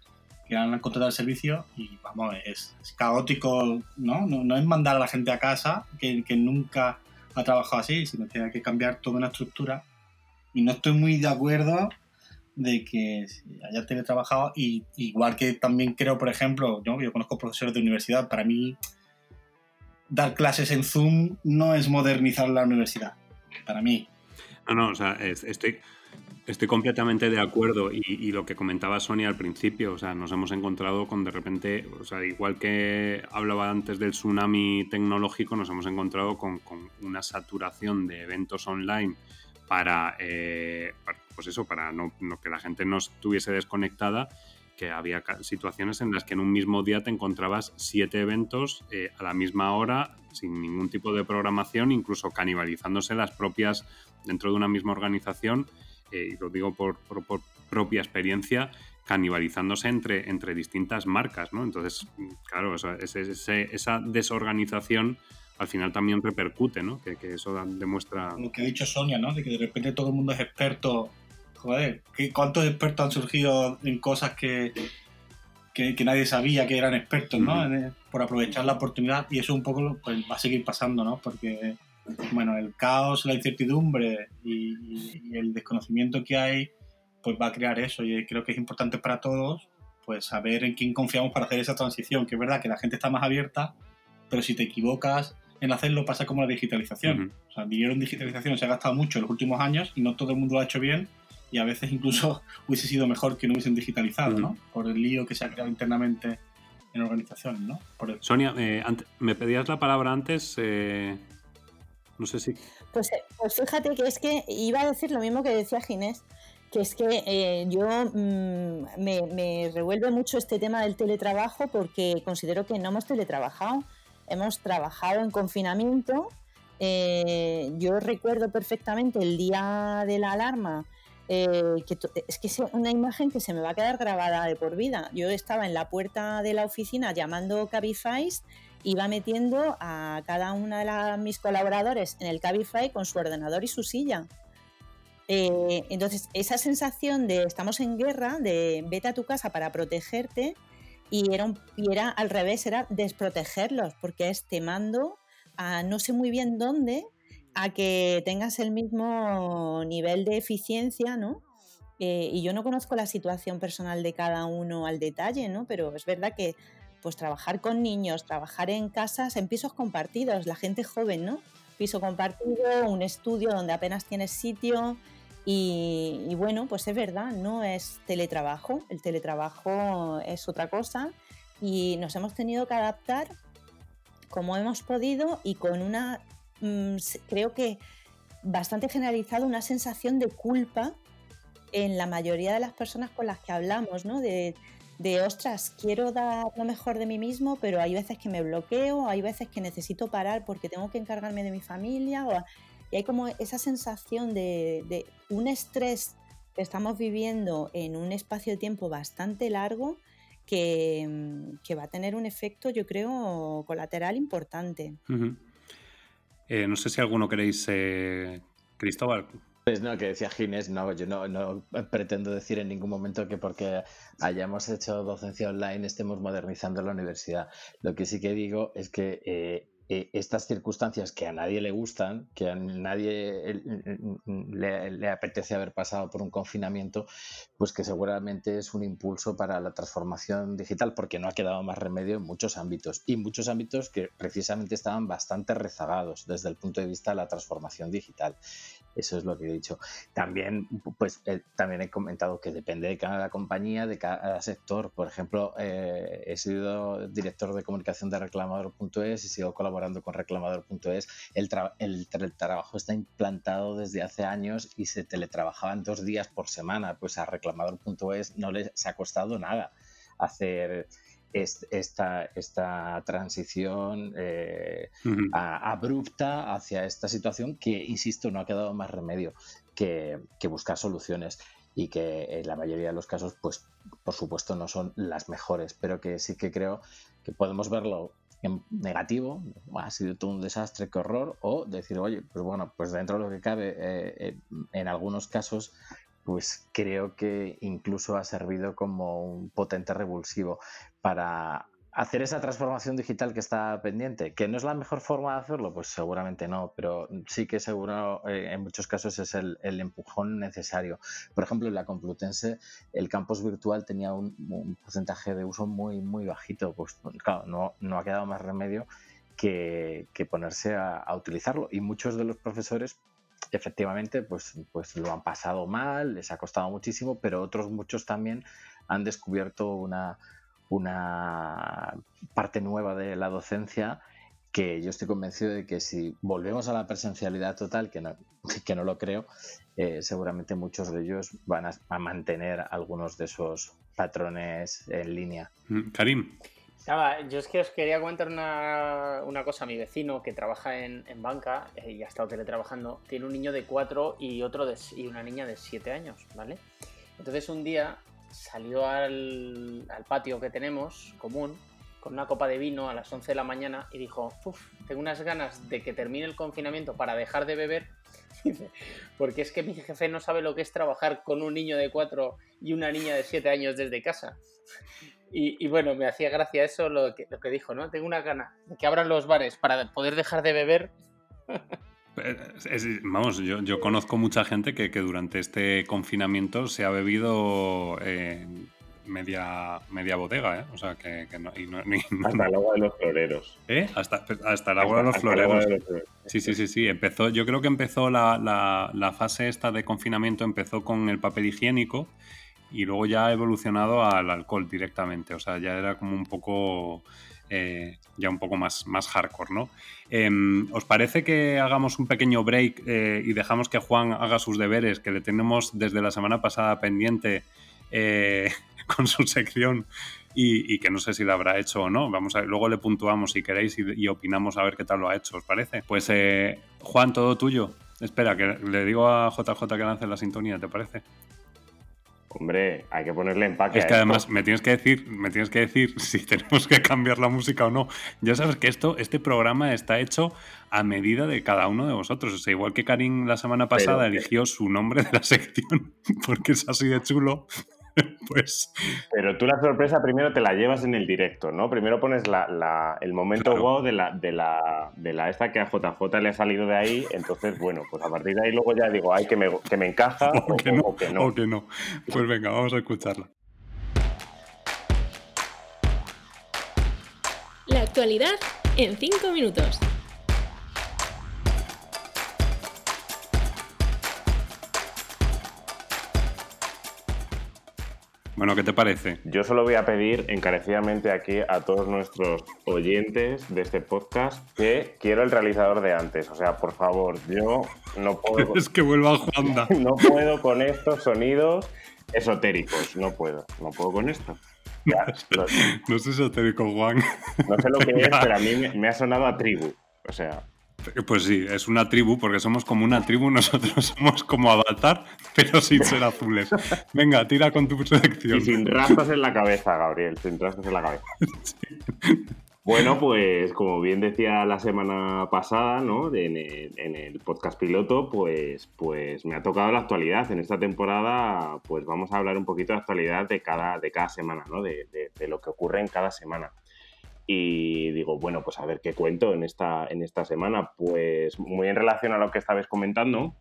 [SPEAKER 10] que han contratado el servicio y vamos, es, es caótico, ¿no? ¿no? ¿no? es mandar a la gente a casa que, que nunca ha trabajado así, sino que hay que cambiar toda una estructura y no estoy muy de acuerdo de que haya teletrabajado y igual que también creo, por ejemplo, yo, yo conozco profesores de universidad, para mí dar clases en Zoom no es modernizar la universidad, para mí.
[SPEAKER 1] No, no, o sea, estoy, estoy completamente de acuerdo y, lo que comentaba Sonia al principio, o sea, nos hemos encontrado con de repente, o sea, igual que hablaba antes del tsunami tecnológico, nos hemos encontrado con, una saturación de eventos online para, eh, pues eso, para que la gente no estuviese desconectada, que había situaciones en las que en un mismo día te encontrabas siete eventos eh, a la misma hora, sin ningún tipo de programación, incluso canibalizándose las propias, dentro de una misma organización, eh, y lo digo por, por, por, propia experiencia, canibalizándose entre, entre distintas marcas, ¿no? Entonces, claro, esa, esa, esa desorganización al final también repercute, ¿no? Que, que, eso demuestra...
[SPEAKER 10] Lo que ha dicho Sonia, ¿no? De que de repente todo el mundo es experto. Joder, ¿cuántos expertos han surgido en cosas que, que, que nadie sabía que eran expertos, ¿no? Uh -huh. Por aprovechar la oportunidad y eso un poco pues, va a seguir pasando, ¿no? Porque, bueno, el caos, la incertidumbre y, y el desconocimiento que hay, pues va a crear eso y creo que es importante para todos pues saber en quién confiamos para hacer esa transición, que es verdad que la gente está más abierta, pero si te equivocas en hacerlo pasa como la digitalización. Uh -huh. O sea, el dinero en digitalización se ha gastado mucho en los últimos años y no todo el mundo lo ha hecho bien y a veces incluso [laughs] hubiese sido mejor que no hubiesen digitalizado, uh -huh. ¿no? Por el lío que se ha creado internamente en organizaciones, ¿no?
[SPEAKER 1] Por Sonia, eh, me pedías la palabra antes, eh, no sé si...
[SPEAKER 5] Pues, pues, fíjate que es que iba a decir lo mismo que decía Ginés, que es que eh, yo mmm, me, me revuelve mucho este tema del teletrabajo porque considero que no hemos teletrabajado hemos trabajado en confinamiento. Eh, yo recuerdo perfectamente el día de la alarma, eh, que es que es una imagen que se me va a quedar grabada de por vida. Yo estaba en la puerta de la oficina llamando Cabify, iba metiendo a cada una de las, mis colaboradores en el Cabify con su ordenador y su silla. Eh, entonces, esa sensación de estamos en guerra, de vete a tu casa para protegerte, y era, un, y era al revés, era desprotegerlos, porque es te mando a no sé muy bien dónde, a que tengas el mismo nivel de eficiencia, ¿no? Eh, y yo no conozco la situación personal de cada uno al detalle, ¿no? Pero es verdad que pues trabajar con niños, trabajar en casas, en pisos compartidos, la gente joven, ¿no? Piso compartido, un estudio donde apenas tienes sitio, y, bueno, pues es verdad, no es teletrabajo, el teletrabajo es otra cosa y nos hemos tenido que adaptar como hemos podido y con una, mmm, creo que bastante generalizado, una sensación de culpa en la mayoría de las personas con las que hablamos, ¿no? De, ostras, quiero dar lo mejor de mí mismo, pero hay veces que me bloqueo, hay veces que necesito parar porque tengo que encargarme de mi familia. O, y hay como esa sensación de, un estrés que estamos viviendo en un espacio de tiempo bastante largo que, que va a tener un efecto, yo creo, colateral importante.
[SPEAKER 1] Eh, no sé si alguno queréis, eh, Cristóbal.
[SPEAKER 7] Pues no, que decía Ginés, no, yo no, no, pretendo decir en ningún momento que porque hayamos hecho docencia online estemos modernizando la universidad. Lo que sí que digo es que eh, eh, estas circunstancias que a nadie le gustan, que a nadie le, le, apetece haber pasado por un confinamiento, pues que seguramente es un impulso para la transformación digital, porque no ha quedado más remedio en muchos ámbitos, y muchos ámbitos que precisamente estaban bastante rezagados desde el punto de vista de la transformación digital. Eso es lo que he dicho. También, pues, eh, también he comentado que depende de cada compañía, de cada sector. Por ejemplo, eh, he sido director de comunicación de reclamador.es y sigo colaborando con reclamador.es. El, tra el teletrabajo está implantado desde hace años y se teletrabajaban dos días por semana. Pues a reclamador.es no les ha costado nada hacer esta, esta transición eh, uh -huh. a, abrupta hacia esta situación que, insisto, no ha quedado más remedio que, que, buscar soluciones y que en la mayoría de los casos, pues, por supuesto, no son las mejores, pero que sí que creo que podemos verlo en negativo, ha sido todo un desastre, qué horror, o decir, oye, pues bueno, pues dentro de lo que cabe, eh, eh, en algunos casos, pues creo que incluso ha servido como un potente revulsivo para hacer esa transformación digital que está pendiente, que no es la mejor forma de hacerlo, pues seguramente no, pero sí que seguro eh, en muchos casos es el, empujón necesario. Por ejemplo, en la Complutense el campus virtual tenía un, porcentaje de uso muy, muy bajito, pues claro, no, no ha quedado más remedio que, ponerse a, utilizarlo y muchos de los profesores efectivamente pues, pues lo han pasado mal, les ha costado muchísimo, pero otros muchos también han descubierto una una parte nueva de la docencia que yo estoy convencido de que si volvemos a la presencialidad total, que no, [laughs] que no lo creo, eh, seguramente muchos de ellos van a, mantener algunos de esos patrones en línea.
[SPEAKER 1] Mm, Karim.
[SPEAKER 4] yo es que os quería contar una, una cosa. Mi vecino que trabaja en, banca eh, y ha estado teletrabajando, tiene un niño de cuatro y, otro de, y una niña de siete años, ¿vale? Entonces un día salió al, patio que tenemos, común, con una copa de vino a las 11 de la mañana y dijo, Uf, tengo unas ganas de que termine el confinamiento para dejar de beber, [laughs] porque es que mi jefe no sabe lo que es trabajar con un niño de 4 y una niña de 7 años desde casa. [laughs] Y, bueno, me hacía gracia eso lo que, lo que dijo, ¿no? Tengo una gana de que abran los bares para poder dejar de beber. [laughs]
[SPEAKER 1] vamos, yo, conozco mucha gente que, durante este confinamiento se ha bebido eh, media, media bodega, ¿eh? O sea, que, no,
[SPEAKER 3] Hasta el agua de los floreros.
[SPEAKER 1] ¿Eh? Hasta, el agua de los floreros. Sí, sí, sí, sí. Empezó, yo creo que empezó la, la, fase esta de confinamiento, empezó con el papel higiénico y luego ya ha evolucionado al alcohol directamente. O sea, ya era como un poco eh, ya un poco más, más hardcore, ¿no? Em, ¿Os parece que hagamos un pequeño break eh, y dejamos que Juan haga sus deberes, que le tenemos desde la semana pasada pendiente eh, [laughs] con su sección y, que no sé si lo habrá hecho o no? Vamos a luego le puntuamos si queréis y, opinamos a ver qué tal lo ha hecho, ¿os parece? Pues Juan, todo tuyo. Espera, que le digo a JJ que lance la sintonía, ¿te parece?
[SPEAKER 3] Hombre, hay que ponerle empaque.
[SPEAKER 1] Es que además me tienes que decir, me tienes que decir [laughs] si tenemos que cambiar la música o no. Ya sabes que esto, este programa está hecho a medida de cada uno de vosotros. O sea, igual que Karim la semana pasada eligió su nombre de la [laughs] sección porque es así de chulo. [laughs] pues.
[SPEAKER 3] Pero tú la sorpresa primero te la llevas en el directo, ¿no? Primero pones la, el momento wow de la, de, la, de la esta que a JJ le ha salido de ahí. Entonces, bueno, pues a partir de ahí luego ya digo, ay, que me, que me encaja [laughs]
[SPEAKER 1] o, que no, o que no. O que no. Pues venga, vamos a escucharla.
[SPEAKER 2] La actualidad en 5 minutos.
[SPEAKER 1] Bueno, ¿qué te parece?
[SPEAKER 3] Yo solo voy a pedir encarecidamente aquí a todos nuestros oyentes de este podcast que quiero el realizador de antes. O sea, por favor, yo no puedo. [laughs]
[SPEAKER 1] Es que vuelva Juanda. [laughs]
[SPEAKER 3] no puedo con estos sonidos esotéricos. No puedo. No puedo con esto. [laughs]
[SPEAKER 1] no es esotérico, Juan.
[SPEAKER 3] No sé lo que es, pero a mí me ha sonado a tribu. O sea.
[SPEAKER 1] Pues sí, es una tribu, porque somos como una tribu, [laughs] nosotros somos como Avatar, pero sin ser azules. Venga, tira con tu selección.
[SPEAKER 3] Y sin rastas en la cabeza, Gabriel, sin rastas en la cabeza. [laughs] Bueno, pues como bien decía la semana pasada, ¿no? En el, podcast piloto, pues, pues me ha tocado la actualidad. En esta temporada, pues vamos a hablar un poquito de actualidad de cada, de cada semana, ¿no? de lo que ocurre en cada semana. Y digo, bueno, pues a ver qué cuento en esta, en esta semana. Pues muy en relación a lo que estabais comentando,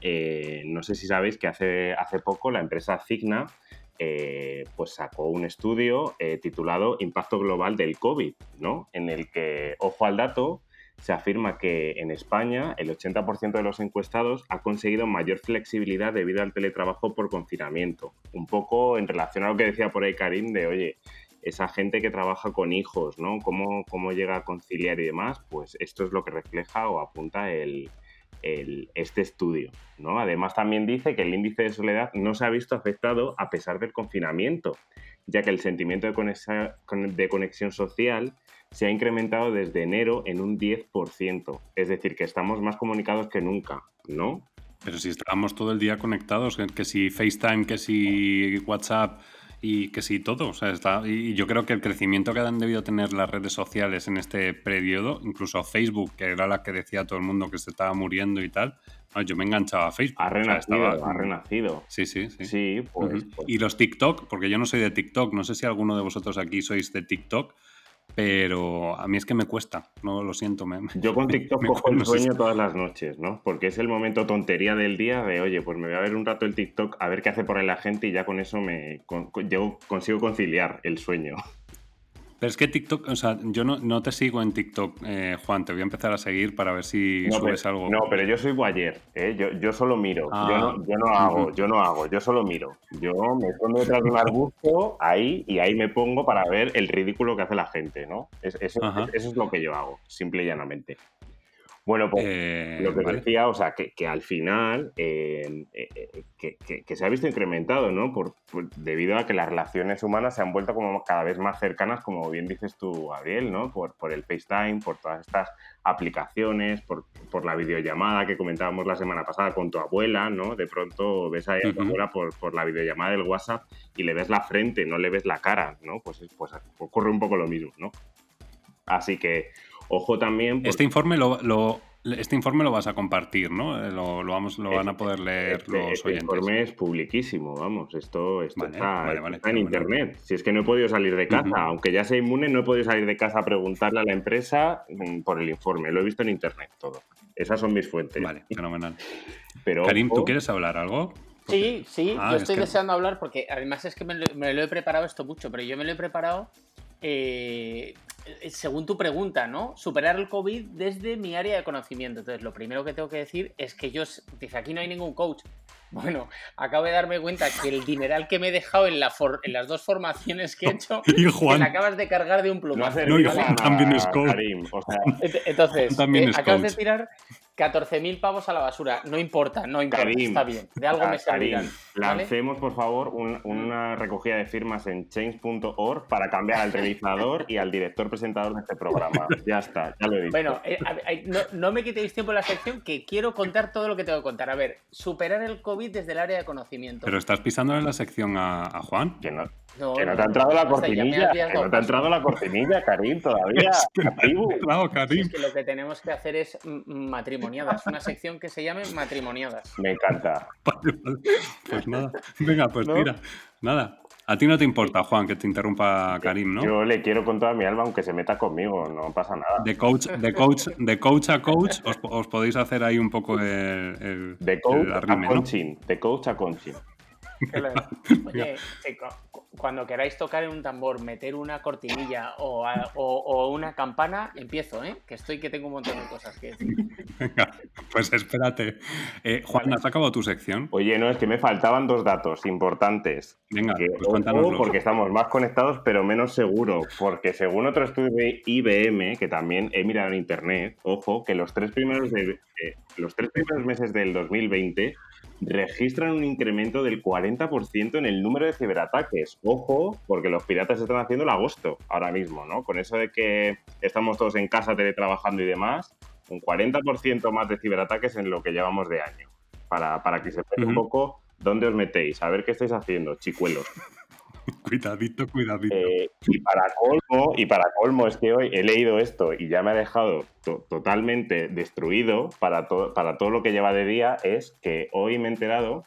[SPEAKER 3] eh, no sé si sabéis que hace, hace poco la empresa Cigna eh, pues sacó un estudio eh, titulado Impacto Global del COVID, ¿no? En el que, ojo al dato, se afirma que en España el 80% de los encuestados ha conseguido mayor flexibilidad debido al teletrabajo por confinamiento. Un poco en relación a lo que decía por ahí Karim de, oye, esa gente que trabaja con hijos, ¿no? ¿Cómo, cómo llega a conciliar y demás? Pues esto es lo que refleja o apunta el, este estudio. ¿no? Además, también dice que el índice de soledad no se ha visto afectado a pesar del confinamiento, ya que el sentimiento de conexión, social se ha incrementado desde enero en un 10%. Es decir, que estamos más comunicados que nunca, ¿no?
[SPEAKER 1] Pero si estábamos todo el día conectados, que si FaceTime, que si WhatsApp, y que sí, todo. O sea, está, y yo creo que el crecimiento que han debido tener las redes sociales en este periodo, incluso Facebook, que era la que decía todo el mundo que se estaba muriendo y tal, no, yo me enganchaba a Facebook.
[SPEAKER 3] Ha
[SPEAKER 1] O sea,
[SPEAKER 3] renacido,
[SPEAKER 1] estaba-
[SPEAKER 3] ha renacido.
[SPEAKER 1] Sí, sí, sí.
[SPEAKER 3] Sí, pues, pues,
[SPEAKER 1] Y los TikTok, porque yo no soy de TikTok, no sé si alguno de vosotros aquí sois de TikTok, pero a mí es que me cuesta, no lo siento. Me,
[SPEAKER 3] Yo con [laughs] TikTok
[SPEAKER 1] me-
[SPEAKER 3] cojo el sueño todas las noches, ¿no? Porque es el momento tontería del día de, oye, pues me voy a ver un rato el TikTok a ver qué hace por ahí la gente y ya con eso me con- consigo conciliar el sueño.
[SPEAKER 1] Pero es que TikTok, o sea, yo no, no te sigo en TikTok, eh, Juan, te voy a empezar a seguir para ver si
[SPEAKER 3] No,
[SPEAKER 1] subes
[SPEAKER 3] pero,
[SPEAKER 1] algo.
[SPEAKER 3] no, pero yo soy boyer, ¿eh? yo, yo solo miro,
[SPEAKER 1] Ah.
[SPEAKER 3] yo, no, yo no hago, yo no hago, yo solo miro. Yo me pongo detrás de un arbusto ahí y ahí me pongo para ver el ridículo que hace la gente, ¿no? Es- eso,
[SPEAKER 1] Ajá.
[SPEAKER 3] eso es lo que yo hago, simple y llanamente. Bueno, pues
[SPEAKER 1] Eh,
[SPEAKER 3] lo que
[SPEAKER 1] vale.
[SPEAKER 3] decía, o sea, que, que al final eh, eh, que, que- que se ha visto incrementado, ¿no? Por, por- debido a que las relaciones humanas se han vuelto como cada vez más cercanas, como bien dices tú, Gabriel, ¿no? Por, por el FaceTime, por todas estas aplicaciones, por, por la videollamada que comentábamos la semana pasada con tu abuela, ¿no? De pronto ves ahí a tu abuela por, por la videollamada del WhatsApp y le ves la frente, no le ves la cara, ¿no? Pues, pues ocurre un poco lo mismo, ¿no? Así que, ojo también...
[SPEAKER 1] Este informe lo, lo- este informe lo vas a compartir, ¿no? Eh, Lo, lo vamos, lo van a poder leer
[SPEAKER 3] Este,
[SPEAKER 1] los
[SPEAKER 3] este
[SPEAKER 1] oyentes.
[SPEAKER 3] informe es publiquísimo, vamos, esto, esto
[SPEAKER 1] Vale,
[SPEAKER 3] está,
[SPEAKER 1] vale, vale,
[SPEAKER 3] está en internet. Si es que no he podido salir de casa, aunque ya sea inmune, no he podido salir de casa a preguntarle a la empresa mm, por el informe. Lo he visto en internet todo. Esas son mis fuentes.
[SPEAKER 1] Vale, fenomenal. [laughs]
[SPEAKER 3] Pero
[SPEAKER 1] Karim, ¿tú quieres hablar algo?
[SPEAKER 4] Sí, sí,
[SPEAKER 1] Ah,
[SPEAKER 4] yo
[SPEAKER 1] es
[SPEAKER 4] estoy
[SPEAKER 1] que-
[SPEAKER 4] deseando hablar porque además es que me lo, me lo he preparado esto mucho, pero yo me lo he preparado eh, según tu pregunta, ¿no? Superar el COVID desde mi área de conocimiento. Entonces, lo primero que tengo que decir es que yo, dice, aquí no hay ningún coach. [laughs] Bueno, acabo de darme cuenta que el dineral que me he dejado en, la for- en las dos formaciones que he hecho, [laughs]
[SPEAKER 1] Y
[SPEAKER 4] te
[SPEAKER 1] Juan.
[SPEAKER 4] la acabas de cargar de un plumazo.
[SPEAKER 1] No, y Juan también es coach.
[SPEAKER 4] Entonces,
[SPEAKER 1] También
[SPEAKER 4] eh,
[SPEAKER 1] es
[SPEAKER 4] acabas de tirar 14.000 pavos a la basura. No importa, no importa,
[SPEAKER 3] Karim,
[SPEAKER 4] está bien. De algo me
[SPEAKER 3] Karim,
[SPEAKER 4] servirán. ¿vale?
[SPEAKER 3] lancemos por favor un- una recogida de firmas en change.org para cambiar al realizador y al director presentador de este programa. Ya está, ya lo he dicho.
[SPEAKER 4] Bueno, eh, eh, no, no me quitéis tiempo en la sección que quiero contar todo lo que tengo que contar. A ver, superar el COVID desde el área de conocimiento.
[SPEAKER 1] Pero estás pisándole la sección a, a Juan.
[SPEAKER 3] que no,
[SPEAKER 4] No,
[SPEAKER 3] que no
[SPEAKER 4] no,
[SPEAKER 3] te ha entrado la cortinilla, que no te ha entrado la cortinilla, Karim, todavía. [laughs] [laughs]
[SPEAKER 1] Claro, Karim.
[SPEAKER 4] es que lo que tenemos que hacer es matrimoniadas, una sección que se llame matrimoniadas.
[SPEAKER 3] Me encanta.
[SPEAKER 1] Vale, vale. Pues nada. Venga, pues
[SPEAKER 4] ¿No?
[SPEAKER 1] tira. Nada. A ti no te importa, Juan, que te interrumpa Karim, ¿no?
[SPEAKER 3] Yo le quiero con toda mi alma, aunque se meta conmigo, no pasa nada.
[SPEAKER 1] De coach, de coach, de coach a coach, os, os podéis hacer ahí un poco el, el,
[SPEAKER 3] De coach
[SPEAKER 1] el arrime,
[SPEAKER 3] a
[SPEAKER 1] ¿no?
[SPEAKER 3] Conchin, de coach a Conchin. [laughs]
[SPEAKER 4] Oye, cuando queráis tocar en un tambor, meter una cortinilla o, a- o- o una campana, empiezo, ¿eh? Que estoy que tengo un montón de cosas que decir. [laughs]
[SPEAKER 1] Venga, pues espérate. Eh, Juan, ¿has acabado tu sección?
[SPEAKER 3] Oye, no, es que me faltaban dos datos importantes.
[SPEAKER 1] Venga,
[SPEAKER 3] Que,
[SPEAKER 1] pues cuéntanoslo.
[SPEAKER 3] porque estamos más conectados, pero menos seguros. Porque según otro estudio de IBM, que también he mirado en internet, ojo, que los tres primeros, de- eh, los tres primeros meses del 2020 registran un incremento del 40% en el número de ciberataques. Ojo, porque los piratas están haciendo el agosto ahora mismo, ¿no? Con eso de que estamos todos en casa teletrabajando y demás, un 40% más de ciberataques en lo que llevamos de año. Para, para que sepáis un poco dónde os metéis, a ver qué estáis haciendo, chicuelos. [laughs]
[SPEAKER 1] Cuidadito, cuidadito.
[SPEAKER 3] Eh, y para colmo, y para colmo es que hoy he leído esto y ya me ha dejado to- totalmente destruido para, para todo lo que lleva de día, es que hoy me he enterado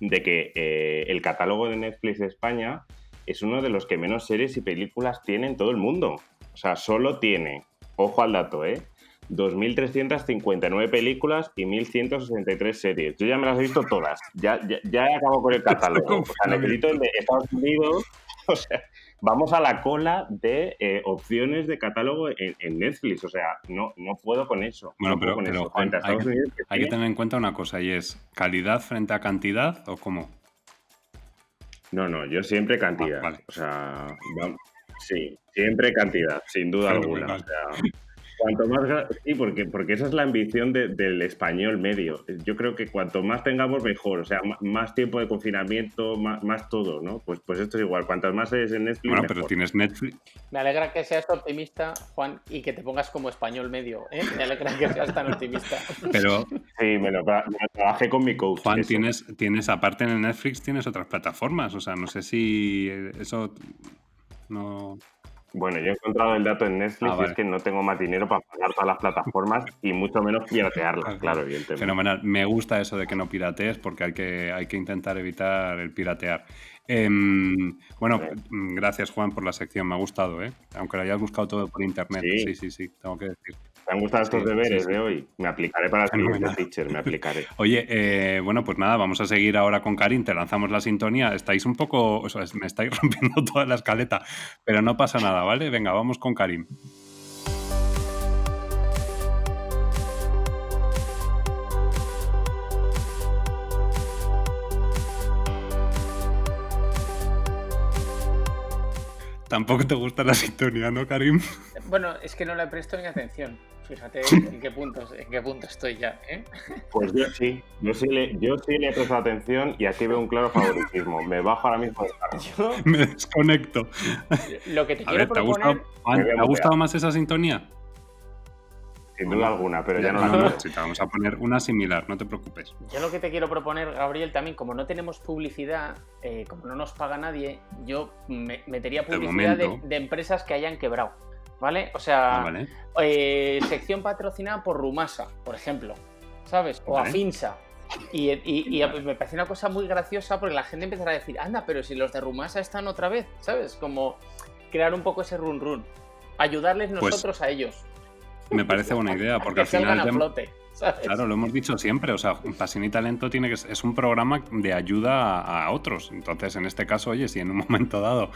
[SPEAKER 3] de que eh, el catálogo de Netflix de España es uno de los que menos series y películas tiene en todo el mundo. O sea, solo tiene, ojo al dato, ¿eh? 2.359 películas y 1.163 series. Yo ya me las he visto todas. Ya, ya, ya he acabado con el catálogo. O sea, necesito el de Estados Unidos. [laughs] O sea, vamos a la cola de eh, opciones de catálogo en, en Netflix. O sea, no, no puedo con eso.
[SPEAKER 1] Bueno,
[SPEAKER 3] No
[SPEAKER 1] pero,
[SPEAKER 3] con
[SPEAKER 1] pero
[SPEAKER 3] eso.
[SPEAKER 1] Juan, hay que,
[SPEAKER 3] Unidos, que
[SPEAKER 1] hay que
[SPEAKER 3] tiene-
[SPEAKER 1] tener en cuenta una cosa y es calidad frente a cantidad o cómo.
[SPEAKER 3] No, no, yo siempre cantidad.
[SPEAKER 1] Ah, vale.
[SPEAKER 3] O sea, sí, siempre cantidad, sin duda alguna. O sea, Cuanto más sí, porque, porque esa es la ambición de- del español medio. Yo creo que cuanto más tengamos, mejor. O sea, más tiempo de confinamiento, más, más todo, ¿no? Pues, pues esto es igual. Cuantas más es en Netflix,
[SPEAKER 1] Bueno,
[SPEAKER 3] mejor.
[SPEAKER 1] pero tienes Netflix.
[SPEAKER 4] Me alegra que seas optimista, Juan, y que te pongas como español medio. ¿eh? Me alegra que seas tan optimista. [laughs]
[SPEAKER 1] Pero,
[SPEAKER 3] Sí, me lo, me lo trabajé con mi coach.
[SPEAKER 1] Juan,
[SPEAKER 3] eso.
[SPEAKER 1] tienes, tienes, aparte en el Netflix, tienes otras plataformas. O sea, no sé si eso no.
[SPEAKER 3] Bueno, yo he encontrado el dato en Netflix
[SPEAKER 1] Ah,
[SPEAKER 3] y es que no tengo más dinero para pagar todas las plataformas y mucho menos piratearlas, [laughs] claro, evidentemente.
[SPEAKER 1] Fenomenal. Me gusta eso de que no piratees porque hay que, hay que intentar evitar el piratear. Em, bueno, gracias Juan por la sección, me ha gustado, ¿eh? Aunque lo hayas buscado todo por internet.
[SPEAKER 3] Sí.
[SPEAKER 1] Sí, sí, sí, tengo que decir.
[SPEAKER 3] ¿Te han gustado estos
[SPEAKER 1] Sí,
[SPEAKER 3] deberes
[SPEAKER 1] sí, sí.
[SPEAKER 3] de hoy? Me aplicaré para
[SPEAKER 1] Fenomenal.
[SPEAKER 3] teacher, me aplicaré. [laughs]
[SPEAKER 1] Oye, eh, bueno, pues nada, vamos a seguir ahora con Karin, te lanzamos la sintonía. Estáis un poco, o sea, me estáis [laughs] rompiendo toda la escaleta, pero no pasa nada, ¿vale? Venga, vamos con Karim. Tampoco te gusta la sintonía, ¿no, Karim?
[SPEAKER 4] Bueno, es que no le presto ni atención. Fíjate [laughs] en qué punto, en qué punto estoy ya. ¿eh?
[SPEAKER 3] Pues yo sí, yo sí, le, yo sí le he prestado atención y aquí veo un claro favoritismo. Me bajo ahora mismo del carro.
[SPEAKER 4] Yo
[SPEAKER 1] Me desconecto.
[SPEAKER 4] lo que te
[SPEAKER 1] A
[SPEAKER 4] quiero
[SPEAKER 1] ver, ¿te ha
[SPEAKER 4] proponer.
[SPEAKER 1] gustado, Juan,
[SPEAKER 3] a
[SPEAKER 1] ¿te ha gustado más esa sintonía?
[SPEAKER 3] Sin duda alguna, pero ya no la
[SPEAKER 1] no, no, te vamos a poner una similar, no te preocupes.
[SPEAKER 4] Yo lo que te quiero proponer, Gabriel, también, como no tenemos publicidad, eh, como no nos paga nadie, yo me- metería publicidad de, empresas que hayan quebrado. ¿Vale? O sea,
[SPEAKER 1] Ah, vale.
[SPEAKER 4] eh, sección patrocinada por Rumasa, por ejemplo. ¿Sabes? O
[SPEAKER 1] Vale.
[SPEAKER 4] Afinsa. Y, y- y me parece una cosa muy graciosa porque la gente empezará a decir, anda, pero si los de Rumasa están otra vez, ¿sabes? Como crear un poco ese run run. Ayudarles
[SPEAKER 1] Pues,
[SPEAKER 4] nosotros a ellos.
[SPEAKER 1] Me parece buena idea, [laughs] porque
[SPEAKER 4] que
[SPEAKER 1] al final
[SPEAKER 4] a flote. ¿sabes?
[SPEAKER 1] Claro, lo hemos dicho siempre, o sea, Pasión y Talento tiene que es un programa de ayuda a, otros. Entonces, en este caso, oye, si en un momento dado,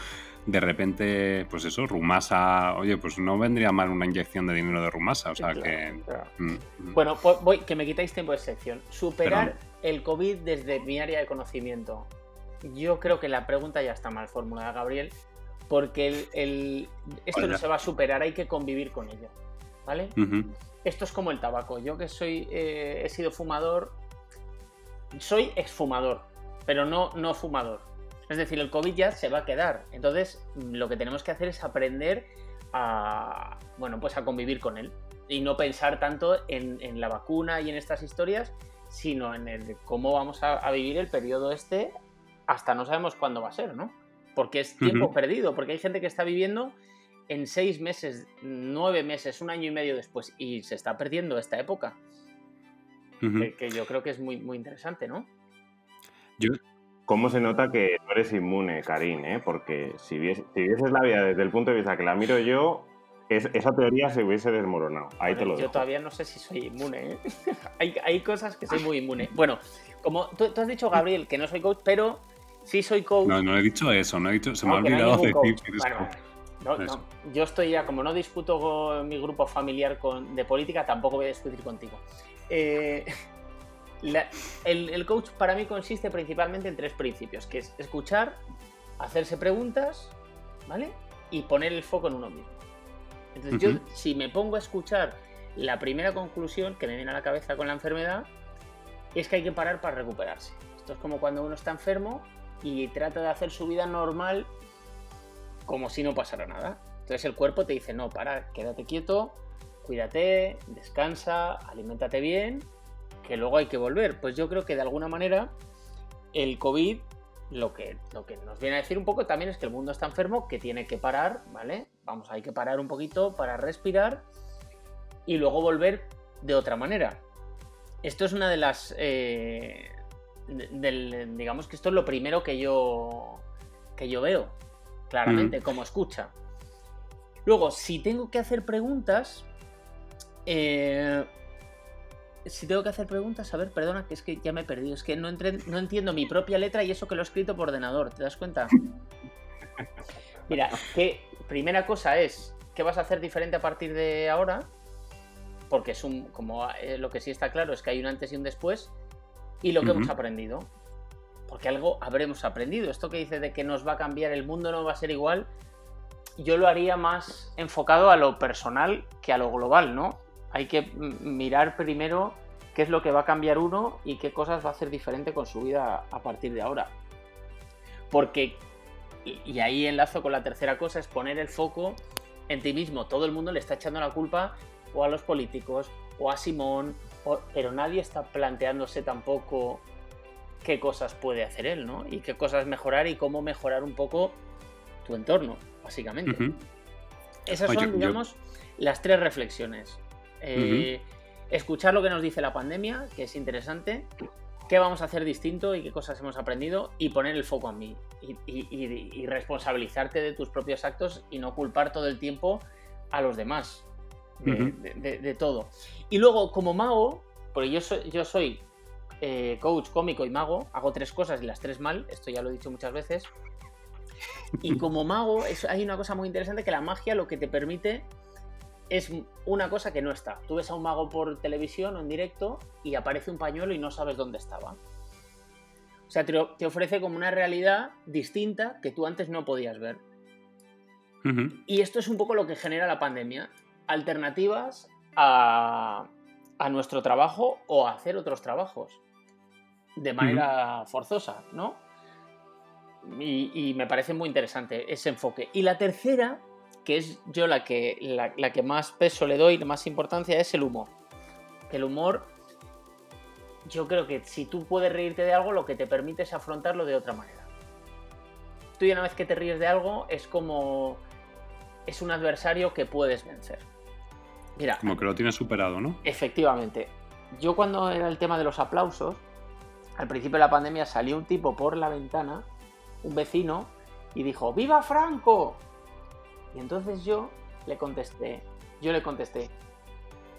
[SPEAKER 1] de repente, pues eso, Rumasa, oye, pues no vendría mal una inyección de dinero de Rumasa, o sea que...
[SPEAKER 4] claro,
[SPEAKER 1] mm, mm.
[SPEAKER 4] Bueno, pues voy, que me quitáis tiempo de sección. Superar el COVID desde mi área de conocimiento. Yo creo que la pregunta ya está mal formulada, Gabriel, porque el, el- esto no se va a superar, hay que convivir con ello. ¿Vale? Esto es como el tabaco. Yo que soy, eh, he sido fumador, soy exfumador, pero no, no fumador. Es decir, el COVID ya se va a quedar. Entonces, lo que tenemos que hacer es aprender a, bueno, pues a convivir con él. Y no pensar tanto en, en la vacuna y en estas historias, sino en el de cómo vamos a, a vivir el periodo este hasta no sabemos cuándo va a ser, ¿no? Porque es tiempo perdido, porque hay gente que está viviendo en seis meses, nueve meses, un año y medio después, y se está perdiendo esta época,
[SPEAKER 1] Ujú.
[SPEAKER 4] que, que yo creo que es muy, muy interesante, ¿no?
[SPEAKER 1] Yo,
[SPEAKER 3] ¿Cómo se nota que no eres inmune, Karim? eh? Porque si, vies- si vieses la vida desde el punto de vista que la miro yo, es- esa teoría se hubiese desmoronado. Ahí te lo
[SPEAKER 4] Yo
[SPEAKER 3] dejo.
[SPEAKER 4] todavía no sé si soy inmune, ¿eh? [laughs] hay, hay cosas que soy muy inmune. Bueno, como tú, tú has dicho, Gabriel, que no soy coach, pero sí soy coach.
[SPEAKER 1] no, no he dicho eso, no he dicho, se me ha
[SPEAKER 4] No, no
[SPEAKER 1] olvidado
[SPEAKER 4] ningún
[SPEAKER 1] decir
[SPEAKER 4] coach.
[SPEAKER 1] que eres
[SPEAKER 4] Vale,
[SPEAKER 1] coach.
[SPEAKER 4] No, no. Yo estoy ya, como no discuto con mi grupo familiar con, de política, tampoco voy a discutir contigo. Eh, [laughs] la- el, el coach para mí consiste principalmente en tres principios, que es escuchar, hacerse preguntas, ¿vale? Y poner el foco en uno mismo. Entonces yo, si me pongo a escuchar la primera conclusión que me viene a la cabeza con la enfermedad, es que hay que parar para recuperarse. Esto es como cuando uno está enfermo y trata de hacer su vida normal como si no pasara nada. Entonces el cuerpo te dice, no, para, quédate quieto, cuídate, descansa, aliméntate bien, que luego hay que volver. Pues yo creo que de alguna manera el COVID lo que, lo que nos viene a decir un poco también es que el mundo está enfermo, que tiene que parar, ¿vale? Vamos, hay que parar un poquito para respirar y luego volver de otra manera. Esto es una de las... eh, digamos que esto es lo primero que yo, que yo veo, claramente, como escucha. Luego, si tengo que hacer preguntas, eh, si tengo que hacer preguntas, a ver, perdona, que es que ya me he perdido, es que no, entre- no entiendo mi propia letra y eso que lo he escrito por ordenador, ¿te das cuenta? [laughs] Mira, que primera cosa es, ¿qué vas a hacer diferente a partir de ahora? Porque es un, como eh, lo que sí está claro es que hay un antes y un después, y lo que hemos aprendido. Porque algo habremos aprendido. Esto que dice de que nos va a cambiar, el mundo no va a ser igual, yo lo haría más enfocado a lo personal que a lo global, ¿no? Hay que mirar primero qué es lo que va a cambiar uno y qué cosas va a hacer diferente con su vida a partir de ahora. Porque, y ahí enlazo con la tercera cosa, es poner el foco en ti mismo. Todo el mundo le está echando la culpa o a los políticos o a Simón, pero nadie está planteándose tampoco qué cosas puede hacer él, ¿no? Y qué cosas mejorar y cómo mejorar un poco tu entorno, básicamente. Esas son, digamos, las tres reflexiones. Eh, escuchar lo que nos dice la pandemia, que es interesante, qué vamos a hacer distinto y qué cosas hemos aprendido y poner el foco en mí y, responsabilizarte de tus propios actos y no culpar todo el tiempo a los demás de, todo. Y luego, como mago, porque yo soy, yo soy eh, coach, cómico y mago, hago tres cosas y las tres mal, esto ya lo he dicho muchas veces. Y [laughs] como mago hay una cosa muy interesante que la magia lo que te permite es una cosa que no está. Tú ves a un mago por televisión o en directo y aparece un pañuelo y no sabes dónde estaba. O sea, te, ofrece como una realidad distinta que tú antes no podías ver. Y esto es un poco lo que genera la pandemia. Alternativas a, nuestro trabajo o a hacer otros trabajos. De manera forzosa, ¿no? y me parece muy interesante ese enfoque. Y la tercera que es yo la que, la, que más peso le doy, la más importancia, es el humor. El humor, yo creo que si tú puedes reírte de algo, lo que te permite es afrontarlo de otra manera. Tú y una vez que te ríes de algo, es como... es un adversario que puedes vencer. Mira.
[SPEAKER 1] Como que lo tienes superado, ¿no?
[SPEAKER 4] Efectivamente. Yo cuando era el tema de los aplausos, al principio de la pandemia salió un tipo por la ventana, un vecino, y dijo, ¡Viva Franco! Y entonces yo le contesté, yo le contesté,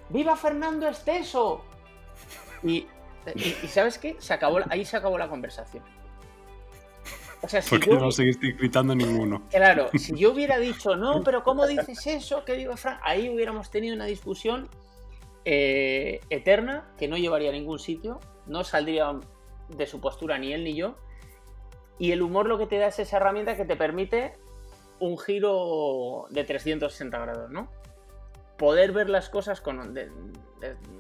[SPEAKER 4] ¡Viva Fernando Esteso! Y, ¿sabes qué? Se acabó, ahí se acabó la conversación.
[SPEAKER 1] O sea, si Porque yo, no seguiste gritando ninguno.
[SPEAKER 4] Claro, [laughs] si yo hubiera dicho, no, pero ¿cómo dices eso? Que viva Frank. Ahí hubiéramos tenido una discusión eh, eterna que no llevaría a ningún sitio. No saldría de su postura ni él ni yo. Y el humor lo que te da es esa herramienta que te permite un giro de 360 grados, ¿no? Poder ver las cosas con,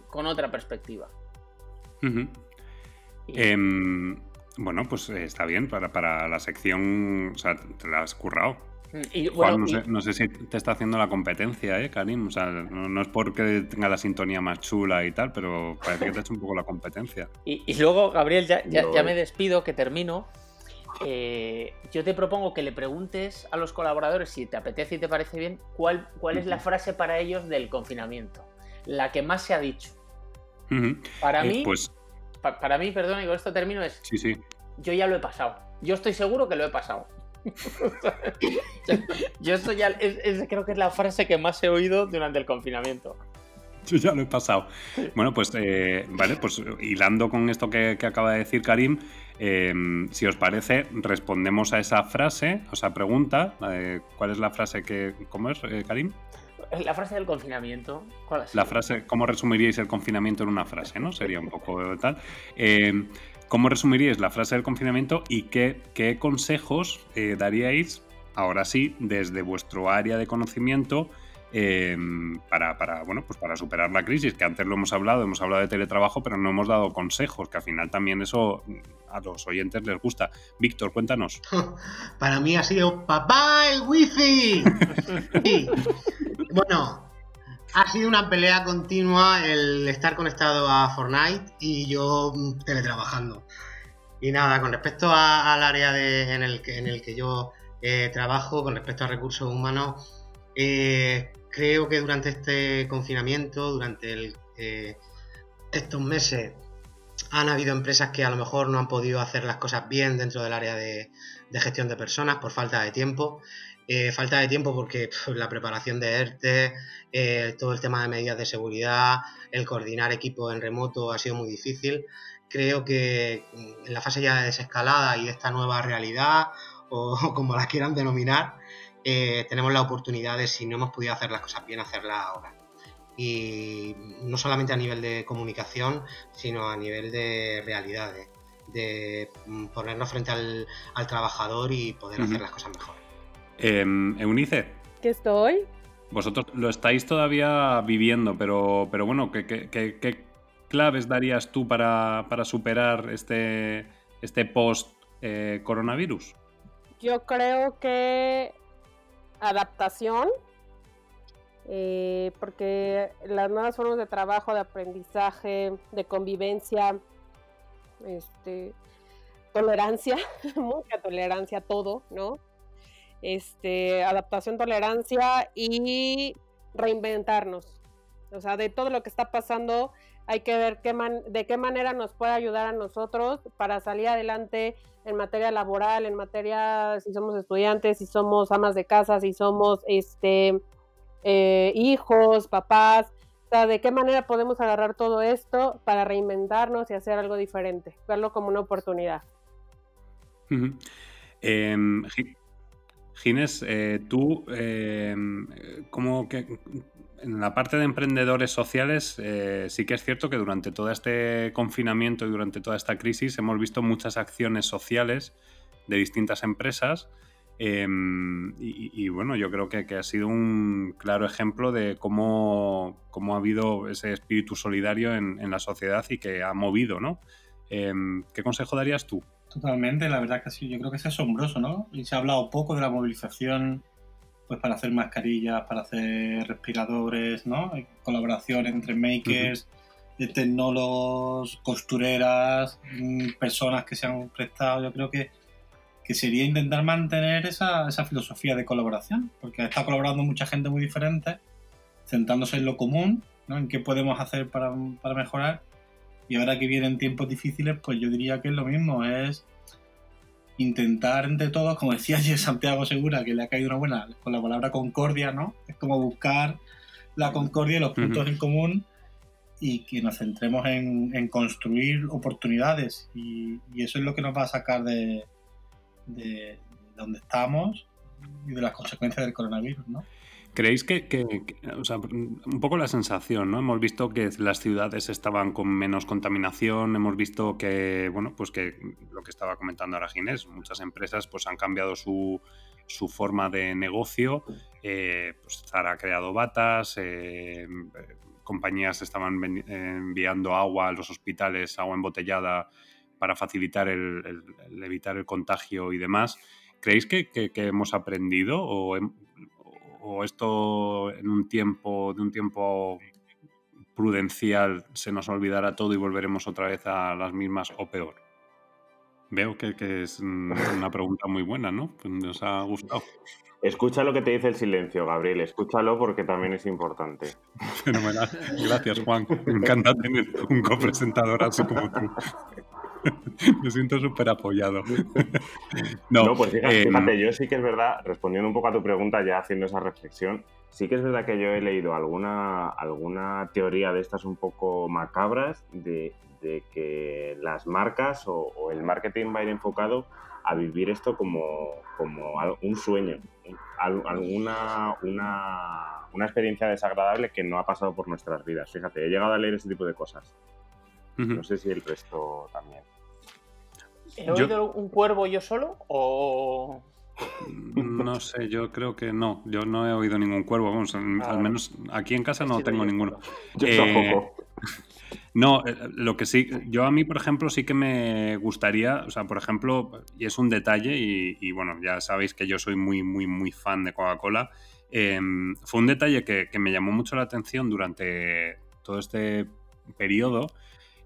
[SPEAKER 4] con otra perspectiva.
[SPEAKER 1] Em, bueno, pues eh, está bien, para, para, la sección, o sea, te la has currado. No, sé, si te está haciendo la competencia, ¿eh, Karim? O sea, no, es porque tenga la sintonía más chula y tal, pero parece que te ha hecho un poco la competencia. [laughs]
[SPEAKER 4] Y, luego, Gabriel, ya, ya, me despido, que termino. Eh, yo te propongo que le preguntes a los colaboradores si te apetece y te parece bien cuál, cuál es la frase para ellos del confinamiento, la que más se ha dicho. Para eh, mí, pues... para mí, perdón, y con esto termino, es
[SPEAKER 1] sí, sí.
[SPEAKER 4] yo ya lo he pasado. Yo estoy seguro que lo he pasado. Yo esto ya creo que es la frase que más he oído durante el confinamiento.
[SPEAKER 1] Yo ya lo he pasado. Bueno, pues eh, vale, pues hilando con esto que, que acaba de decir Karim, Em, si os parece, respondemos a esa frase, o sea, pregunta. ¿Cuál es la frase que. ¿Cómo es, eh, Karim?
[SPEAKER 4] La frase del confinamiento. ¿Cuál es?
[SPEAKER 1] La frase, ¿cómo resumiríais el confinamiento en una frase? ¿no? Sería un poco tal. ¿Cómo resumiríais la frase del confinamiento y qué, qué consejos eh, daríais, ahora sí, desde vuestro área de conocimiento? Em, para, para, bueno, pues para superar la crisis, que antes lo hemos hablado, hemos hablado de teletrabajo, pero no hemos dado consejos, que al final también eso a los oyentes les gusta. Víctor, cuéntanos. [laughs]
[SPEAKER 8] Para mí ha sido papá el wifi. [laughs] Bueno, ha sido una pelea continua el estar conectado a Fortnite y yo mm, teletrabajando. Y nada, con respecto al área en, el que, en el que yo eh, trabajo, con respecto a recursos humanos, eh, creo que durante este confinamiento, durante eh, estos meses, han habido empresas que a lo mejor no han podido hacer las cosas bien dentro del área de, gestión de personas por falta de tiempo. Eh, falta de tiempo porque la preparación de ERTE, eh, todo el tema de medidas de seguridad, el coordinar equipos en remoto ha sido muy difícil. Creo que mm, en la fase ya de desescalada y de esta nueva realidad, o [laughs] como la quieran denominar, eh, tenemos la oportunidad de, si no hemos podido hacer las cosas bien, hacerlas ahora. Y no solamente a nivel de comunicación, sino a nivel de realidades, de mm, ponernos frente al, trabajador y poder hacer las cosas mejor.
[SPEAKER 1] Em, Eunice,
[SPEAKER 9] aquí estoy.
[SPEAKER 1] Vosotros lo estáis todavía viviendo, pero, pero bueno, ¿qué, qué, qué- qué claves darías tú para, para superar este, este post-coronavirus?
[SPEAKER 9] Yo creo que adaptación, eh, porque las nuevas formas de trabajo, de aprendizaje, de convivencia, este, tolerancia, [laughs] mucha tolerancia a todo, ¿no? Este, adaptación, tolerancia y reinventarnos. O sea, de todo lo que está pasando, hay que ver qué man- de qué manera nos puede ayudar a nosotros para salir adelante en materia laboral, en materia si somos estudiantes, si somos amas de casa, si somos este eh, hijos, papás, o sea, de qué manera podemos agarrar todo esto para reinventarnos y hacer algo diferente, verlo como una oportunidad.
[SPEAKER 1] Ginés, eh, tú, em, como que en la parte de emprendedores sociales, eh, sí que es cierto que durante todo este confinamiento y durante toda esta crisis hemos visto muchas acciones sociales de distintas empresas. em, y, bueno, yo creo que, que ha sido un claro ejemplo de cómo, cómo ha habido ese espíritu solidario en, en la sociedad y que ha movido, ¿no? ¿Qué consejo darías tú?
[SPEAKER 10] Totalmente, la verdad que sí, yo creo que es asombroso, ¿no? Y se ha hablado poco de la movilización pues para hacer mascarillas, para hacer respiradores, ¿no? Hay colaboración entre makers, tecnólogos, costureras, mm, personas que se han prestado. Yo creo que, que sería intentar mantener esa, esa filosofía de colaboración, porque está colaborando mucha gente muy diferente, centrándose en lo común, ¿no? En qué podemos hacer para, para mejorar. Y ahora que vienen tiempos difíciles, pues yo diría que es lo mismo, es intentar entre todos, como decía [laughs] ayer Santiago Segura, que le ha caído una buena con la palabra concordia, ¿no? Es como buscar la concordia y los puntos en común y que nos centremos en, en construir oportunidades y, y eso es lo que nos va a sacar de, de donde estamos y de las consecuencias del coronavirus, ¿no?
[SPEAKER 1] ¿Creéis que, que- o sea, un poco la sensación, ¿no? Hemos visto que las ciudades estaban con menos contaminación, hemos visto que, bueno, pues que lo que estaba comentando ahora Ginés, muchas empresas pues han cambiado su, su forma de negocio, eh, pues Zara ha creado batas, eh, compañías estaban eh, enviando agua a los hospitales, agua embotellada para facilitar el, el- el evitar el contagio y demás. ¿Creéis que, que- que hemos aprendido o, o esto en un tiempo, de un tiempo prudencial se nos olvidará todo y volveremos otra vez a las mismas o peor? Veo que, que es una pregunta muy buena, ¿no? Nos ha gustado.
[SPEAKER 3] Escucha lo que te dice el silencio, Gabriel. Escúchalo porque también es importante.
[SPEAKER 1] Fenomenal. Gracias, Juan. Me encanta tener un copresentador así como tú. [laughs] [laughs] Me siento súper apoyado. [laughs] No,
[SPEAKER 3] No, pues fíjate,
[SPEAKER 1] em,
[SPEAKER 3] fíjate, yo sí que es verdad, respondiendo un poco a tu pregunta, ya haciendo esa reflexión, sí que es verdad que yo he leído alguna, alguna teoría de estas un poco macabras de, de que las marcas o, o el marketing va a ir enfocado a vivir esto como, como un sueño, al- alguna una, una experiencia desagradable que no ha pasado por nuestras vidas. Fíjate, he llegado a leer ese tipo de cosas. No sé si el resto también.
[SPEAKER 4] ¿He
[SPEAKER 1] Yo-
[SPEAKER 4] oído un cuervo yo solo? ¿O.?
[SPEAKER 1] No sé, yo creo que no. Yo no he oído ningún cuervo. Vamos,
[SPEAKER 4] Ah,
[SPEAKER 1] al
[SPEAKER 4] vale.
[SPEAKER 1] menos aquí en casa no tengo
[SPEAKER 4] yo-
[SPEAKER 1] ninguno.
[SPEAKER 3] Yo
[SPEAKER 1] Eh,
[SPEAKER 3] tampoco. [laughs]
[SPEAKER 1] No, eh, lo que sí, yo a mí, por ejemplo, sí que me gustaría, o sea, por ejemplo, y es un detalle, y, y bueno, ya sabéis que yo soy muy, muy, muy fan de Coca-Cola. eh, fue un detalle que, que me llamó mucho la atención durante todo este periodo.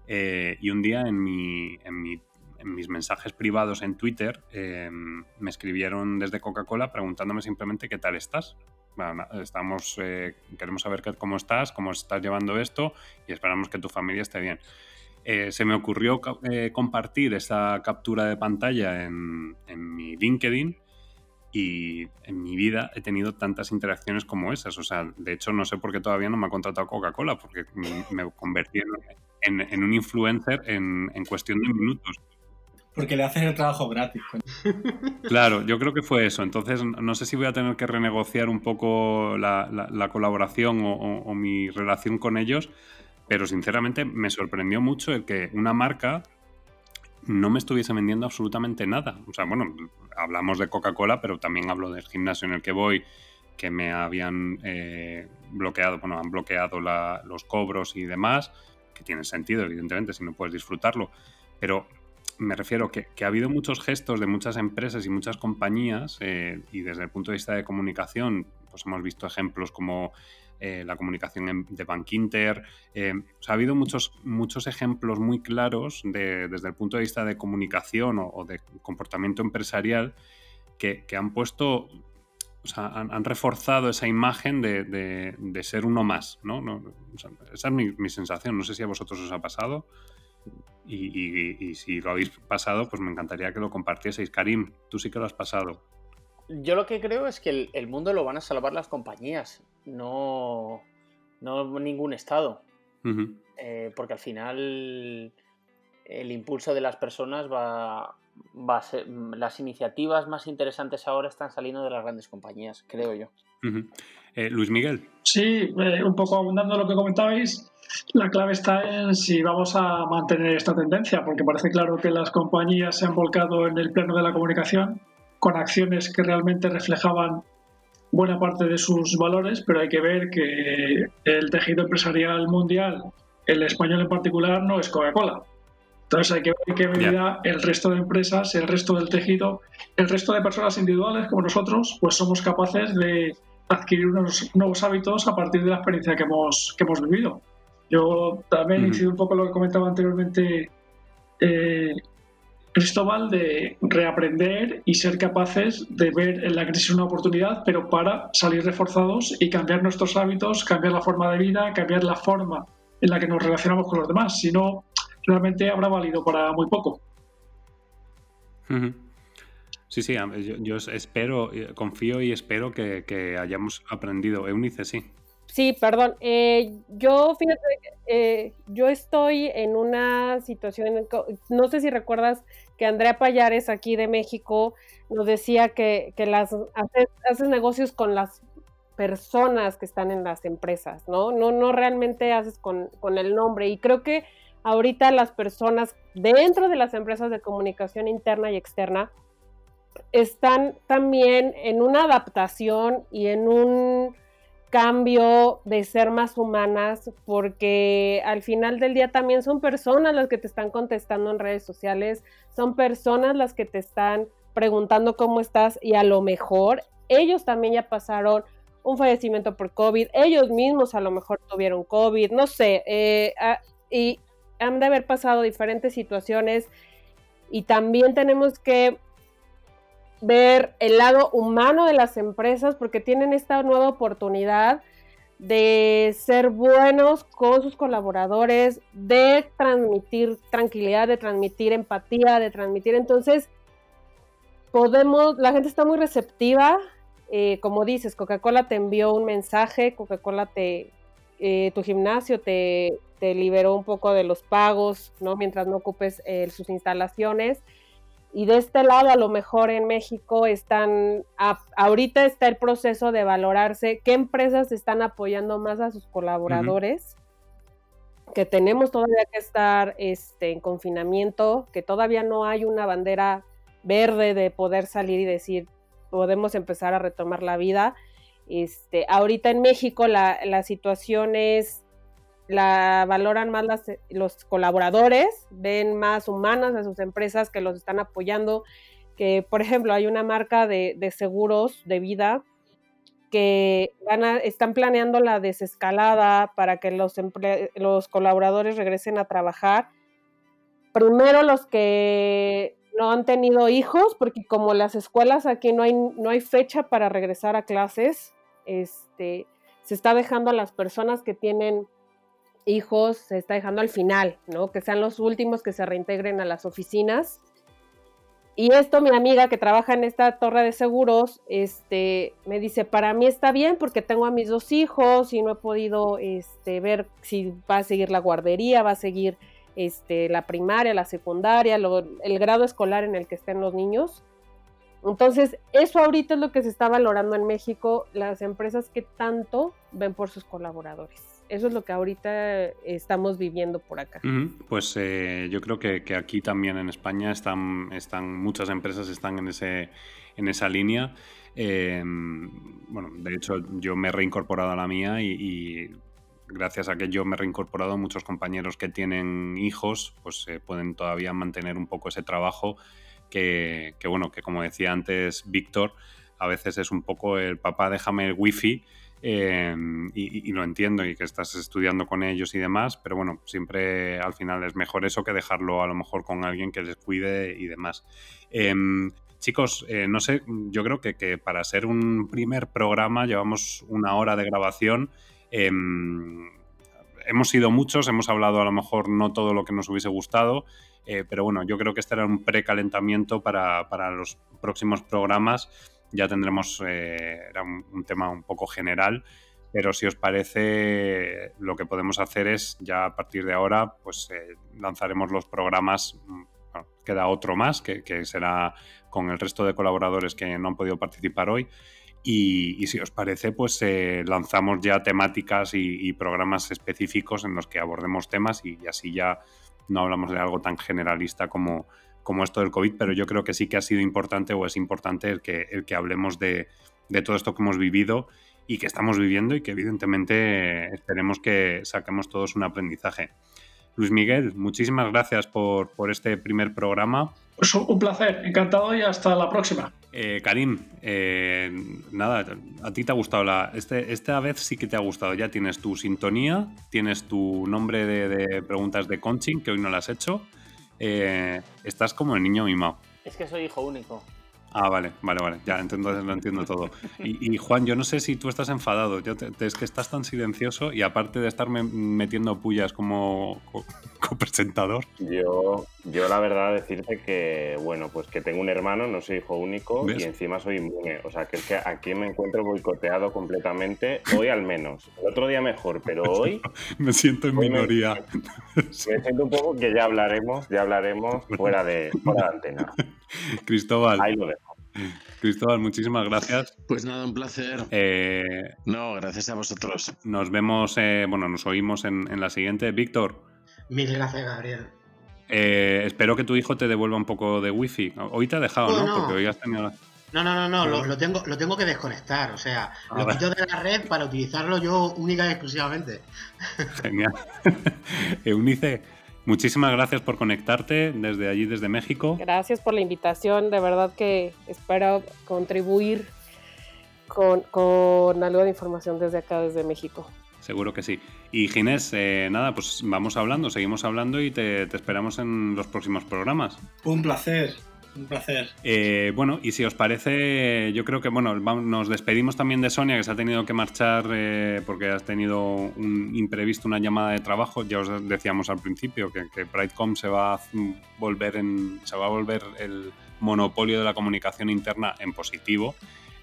[SPEAKER 1] eh, y un día en, mi, en, mi- en mis mensajes privados en Twitter eh, me escribieron desde Coca-Cola preguntándome simplemente qué tal estás. Estamos, eh, queremos saber cómo estás, cómo estás llevando esto y esperamos que tu familia esté bien. Eh, se me ocurrió eh, compartir esa captura de pantalla en, en mi LinkedIn y en mi vida he tenido tantas interacciones como esas. O sea, de hecho no sé por qué todavía no me ha contratado Coca-Cola porque me convertí en, un influencer en, en cuestión de minutos.
[SPEAKER 10] Porque le haces el trabajo gratis.
[SPEAKER 1] Claro, yo creo que fue eso. Entonces, no sé si voy a tener que renegociar un poco la, la- la colaboración o mi relación con ellos, pero sinceramente me sorprendió mucho el que una marca no me estuviese vendiendo absolutamente nada. O sea, bueno, hablamos de Coca-Cola, pero también hablo del gimnasio en el que voy que me habían eh, bloqueado, bueno, han bloqueado los cobros y demás, que tiene sentido, evidentemente, si no puedes disfrutarlo, pero me refiero que, que ha habido muchos gestos de muchas empresas y muchas compañías, eh, y desde el punto de vista de comunicación, pues hemos visto ejemplos como eh, la comunicación de Bank Inter. Eh, ha habido muchos, muchos ejemplos muy claros desde el punto de vista de comunicación o, de comportamiento empresarial que, han puesto, o sea, han, reforzado esa imagen de, ser uno más. ¿no? esa es mi, sensación. No sé si a vosotros os ha pasado. Y, si lo habéis pasado, pues me encantaría que lo compartieseis. Karim, tú sí que lo has pasado.
[SPEAKER 4] Yo lo que creo es que el, mundo lo van a salvar las compañías, no, no ningún Estado. Eh, porque al final el impulso de las personas va, va a ser. Las iniciativas más interesantes ahora están saliendo de las grandes compañías, creo yo.
[SPEAKER 1] Eh, Luis Miguel.
[SPEAKER 6] Sí, eh, un poco abundando lo que comentabais, la clave está en si vamos a mantener esta tendencia, porque parece claro que las compañías se han volcado en el plano de la comunicación con acciones que realmente reflejaban buena parte de sus valores, pero hay que ver que el tejido empresarial mundial, el español en particular, no es Coca-Cola. Entonces hay que ver en qué medida el resto de empresas, el resto del tejido, el resto de personas individuales como nosotros, pues somos capaces de adquirir unos nuevos hábitos a partir de la experiencia que hemos, que hemos vivido. Yo también incido un poco en lo que comentaba anteriormente eh, Cristóbal, de reaprender y ser capaces de ver en la crisis una oportunidad, pero para salir reforzados y cambiar nuestros hábitos, cambiar la forma de vida, cambiar la forma en la que nos relacionamos con los demás. Si no, realmente habrá valido para muy poco.
[SPEAKER 1] Sí, sí, yo, espero, eh, confío y espero que, hayamos aprendido. Eunice, sí.
[SPEAKER 9] Sí, perdón. Eh, yo, fíjate, eh, yo estoy en una situación, no sé si recuerdas que Andrea Payares aquí de México nos decía que, las haces, negocios con las personas que están en las empresas, ¿no? No, no realmente haces con, con el nombre. Y creo que ahorita las personas dentro de las empresas de comunicación interna y externa están también en una adaptación y en un cambio de ser más humanas, porque al final del día también son personas las que te están contestando en redes sociales, son personas las que te están preguntando cómo estás y a lo mejor ellos también ya pasaron un fallecimiento por COVID, ellos mismos a lo mejor tuvieron COVID, no sé, eh, ah, y han de haber pasado diferentes situaciones y también tenemos que ver el lado humano de las empresas porque tienen esta nueva oportunidad de ser buenos con sus colaboradores, de transmitir tranquilidad, de transmitir empatía, de transmitir. Entonces, podemos, la gente está muy receptiva. Eh, como dices, Coca-Cola te envió un mensaje, Coca-Cola te, eh, tu gimnasio te, liberó un poco de los pagos, ¿no? Mientras no ocupes eh, sus instalaciones. Y de este lado, a lo mejor en México están, ahorita está el proceso de valorarse qué empresas están apoyando más a sus colaboradores, que tenemos todavía que estar este, en confinamiento, que todavía no hay una bandera verde de poder salir y decir, podemos empezar a retomar la vida. Este, ahorita en México la, la situación es la valoran más los colaboradores, ven más humanas a sus empresas que los están apoyando, que por ejemplo hay una marca de, seguros de vida que van están planeando la desescalada para que los, los colaboradores regresen a trabajar. Primero los que no han tenido hijos, porque como las escuelas aquí no hay, no hay fecha para regresar a clases, este, se está dejando a las personas que tienen hijos se está dejando al final, ¿no? Que sean los últimos que se reintegren a las oficinas. Y esto mi amiga que trabaja en esta torre de seguros, este, me dice, para mí está bien porque tengo a mis dos hijos y no he podido este, ver si va a seguir la guardería, va a seguir este, la primaria, la secundaria, el grado escolar en el que estén los niños. Entonces, eso ahorita es lo que se está valorando en México, las empresas que tanto ven por sus colaboradores. Eso es lo que ahorita estamos viviendo por acá.
[SPEAKER 1] Pues eh, yo creo que, aquí también en España están, están muchas empresas están en, ese, en esa línea. Em, bueno, de hecho yo me he reincorporado a la mía y, gracias a que yo me he reincorporado, muchos compañeros que tienen hijos pues eh, pueden todavía mantener un poco ese trabajo que, que, bueno, que como decía antes Víctor, a veces es un poco el papá déjame el wifi Em, y, lo entiendo y que estás estudiando con ellos y demás, pero bueno, siempre al final es mejor eso que dejarlo a lo mejor con alguien que les cuide y demás. Em, chicos, eh, no sé, yo creo que, para ser un primer programa llevamos una hora de grabación. Em, hemos sido muchos, hemos hablado a lo mejor no todo lo que nos hubiese gustado, eh, pero bueno, yo creo que este era un precalentamiento para, para los próximos programas ya tendremos, eh, era un, tema un poco general, pero si os parece, lo que podemos hacer es ya a partir de ahora, pues eh, lanzaremos los programas, mm, queda otro más, que, será con el resto de colaboradores que no han podido participar hoy. Y, si os parece, pues eh, lanzamos ya temáticas y, programas específicos en los que abordemos temas y así ya no hablamos de algo tan generalista como, como esto del COVID, pero yo creo que sí que ha sido importante o es importante el que, el que hablemos de, todo esto que hemos vivido y que estamos viviendo y que evidentemente esperemos que saquemos todos un aprendizaje. Luis Miguel, muchísimas gracias por, este primer programa.
[SPEAKER 6] Pues un placer, encantado y hasta la próxima.
[SPEAKER 1] Eh, Karim, eh, nada, a ti te ha gustado la. Este, esta vez sí que te ha gustado. Ya tienes tu sintonía, tienes tu nombre de, de preguntas de coaching, que hoy no las has hecho. Eh, estás como el niño mimado.
[SPEAKER 4] Es que soy hijo único.
[SPEAKER 1] Ah, vale, vale, vale. Ya, entonces lo entiendo todo. Y, Juan, yo no sé si tú estás enfadado. Yo es que estás tan silencioso y aparte de estarme metiendo pullas como copresentador.
[SPEAKER 3] yo, yo la verdad decirte que, bueno, pues que tengo un hermano, no soy hijo único y encima soy inmune. O sea, que es que aquí me encuentro boicoteado completamente, hoy al menos. El otro día mejor, pero [laughs] hoy...
[SPEAKER 1] me siento en minoría. [laughs]
[SPEAKER 3] Me, siento un poco que ya hablaremos, ya hablaremos fuera de, fuera de antena. [laughs]
[SPEAKER 1] Cristóbal.
[SPEAKER 3] Ahí lo dejo.
[SPEAKER 1] Cristóbal, muchísimas gracias.
[SPEAKER 7] Pues nada, un placer.
[SPEAKER 1] Eh,
[SPEAKER 7] no, gracias a vosotros.
[SPEAKER 1] Nos vemos, eh, bueno, nos oímos en, la siguiente. Víctor.
[SPEAKER 8] Mil gracias, Gabriel.
[SPEAKER 1] Eh, espero que tu hijo te devuelva un poco de wifi. Hoy te ha dejado, ¿no? Porque hoy has tenido...
[SPEAKER 8] No, no, no, no, lo, tengo, lo tengo que desconectar. O sea, lo quito de la red para utilizarlo yo única y exclusivamente.
[SPEAKER 1] Genial. [laughs] Eunice, Muchísimas gracias por conectarte desde allí, desde México.
[SPEAKER 9] Gracias por la invitación, de verdad que espero contribuir con, algo de información desde acá, desde México.
[SPEAKER 1] Seguro que sí. Y Ginés, eh, nada, pues vamos hablando, seguimos hablando y te esperamos en los próximos programas.
[SPEAKER 10] Un placer. Un placer.
[SPEAKER 1] Eh, bueno, y si os parece, yo creo que bueno, nos despedimos también de Sonia, que se ha tenido que marchar eh, porque has tenido un imprevisto, una llamada de trabajo. Ya os decíamos al principio que, que Pridecom se va a volver en, se va a volver el monopolio de la comunicación interna en positivo.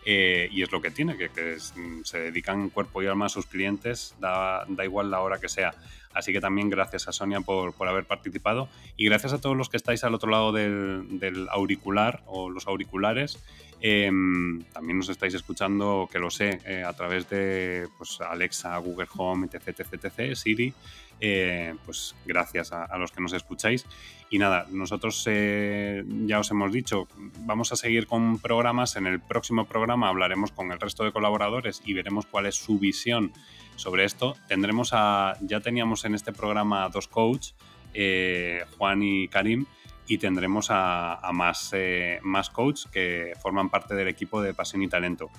[SPEAKER 1] Eh, y es lo que tiene, que, se dedican cuerpo y alma a sus clientes, da, da igual la hora que sea. Así que también gracias a Sonia por, haber participado y gracias a todos los que estáis al otro lado del, auricular o los auriculares. Em, también nos estáis escuchando, que lo sé, eh, a través de pues, Alexa, Google Home, etc, etc, etc Siri. Eh, pues gracias a, los que nos escucháis. Y nada, nosotros eh, ya os hemos dicho, vamos a seguir con programas. En el próximo programa hablaremos con el resto de colaboradores y veremos cuál es su visión sobre esto. Tendremos a, ya teníamos en este programa dos coaches, eh, Juan y Karim, y tendremos a, más, eh, más coaches que forman parte del equipo de Pasión y Talento.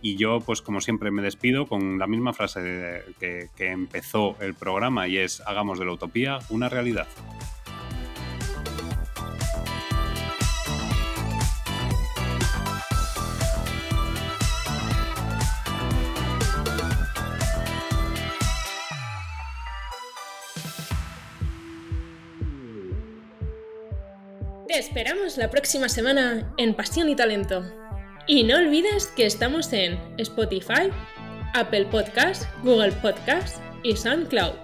[SPEAKER 1] Y yo, pues como siempre, me despido con la misma frase que, que empezó el programa y es, hagamos de la utopía una realidad.
[SPEAKER 2] Te esperamos la próxima semana en Pasión y Talento. Y no olvides que estamos en Spotify, Apple Podcast, Google Podcast y SoundCloud.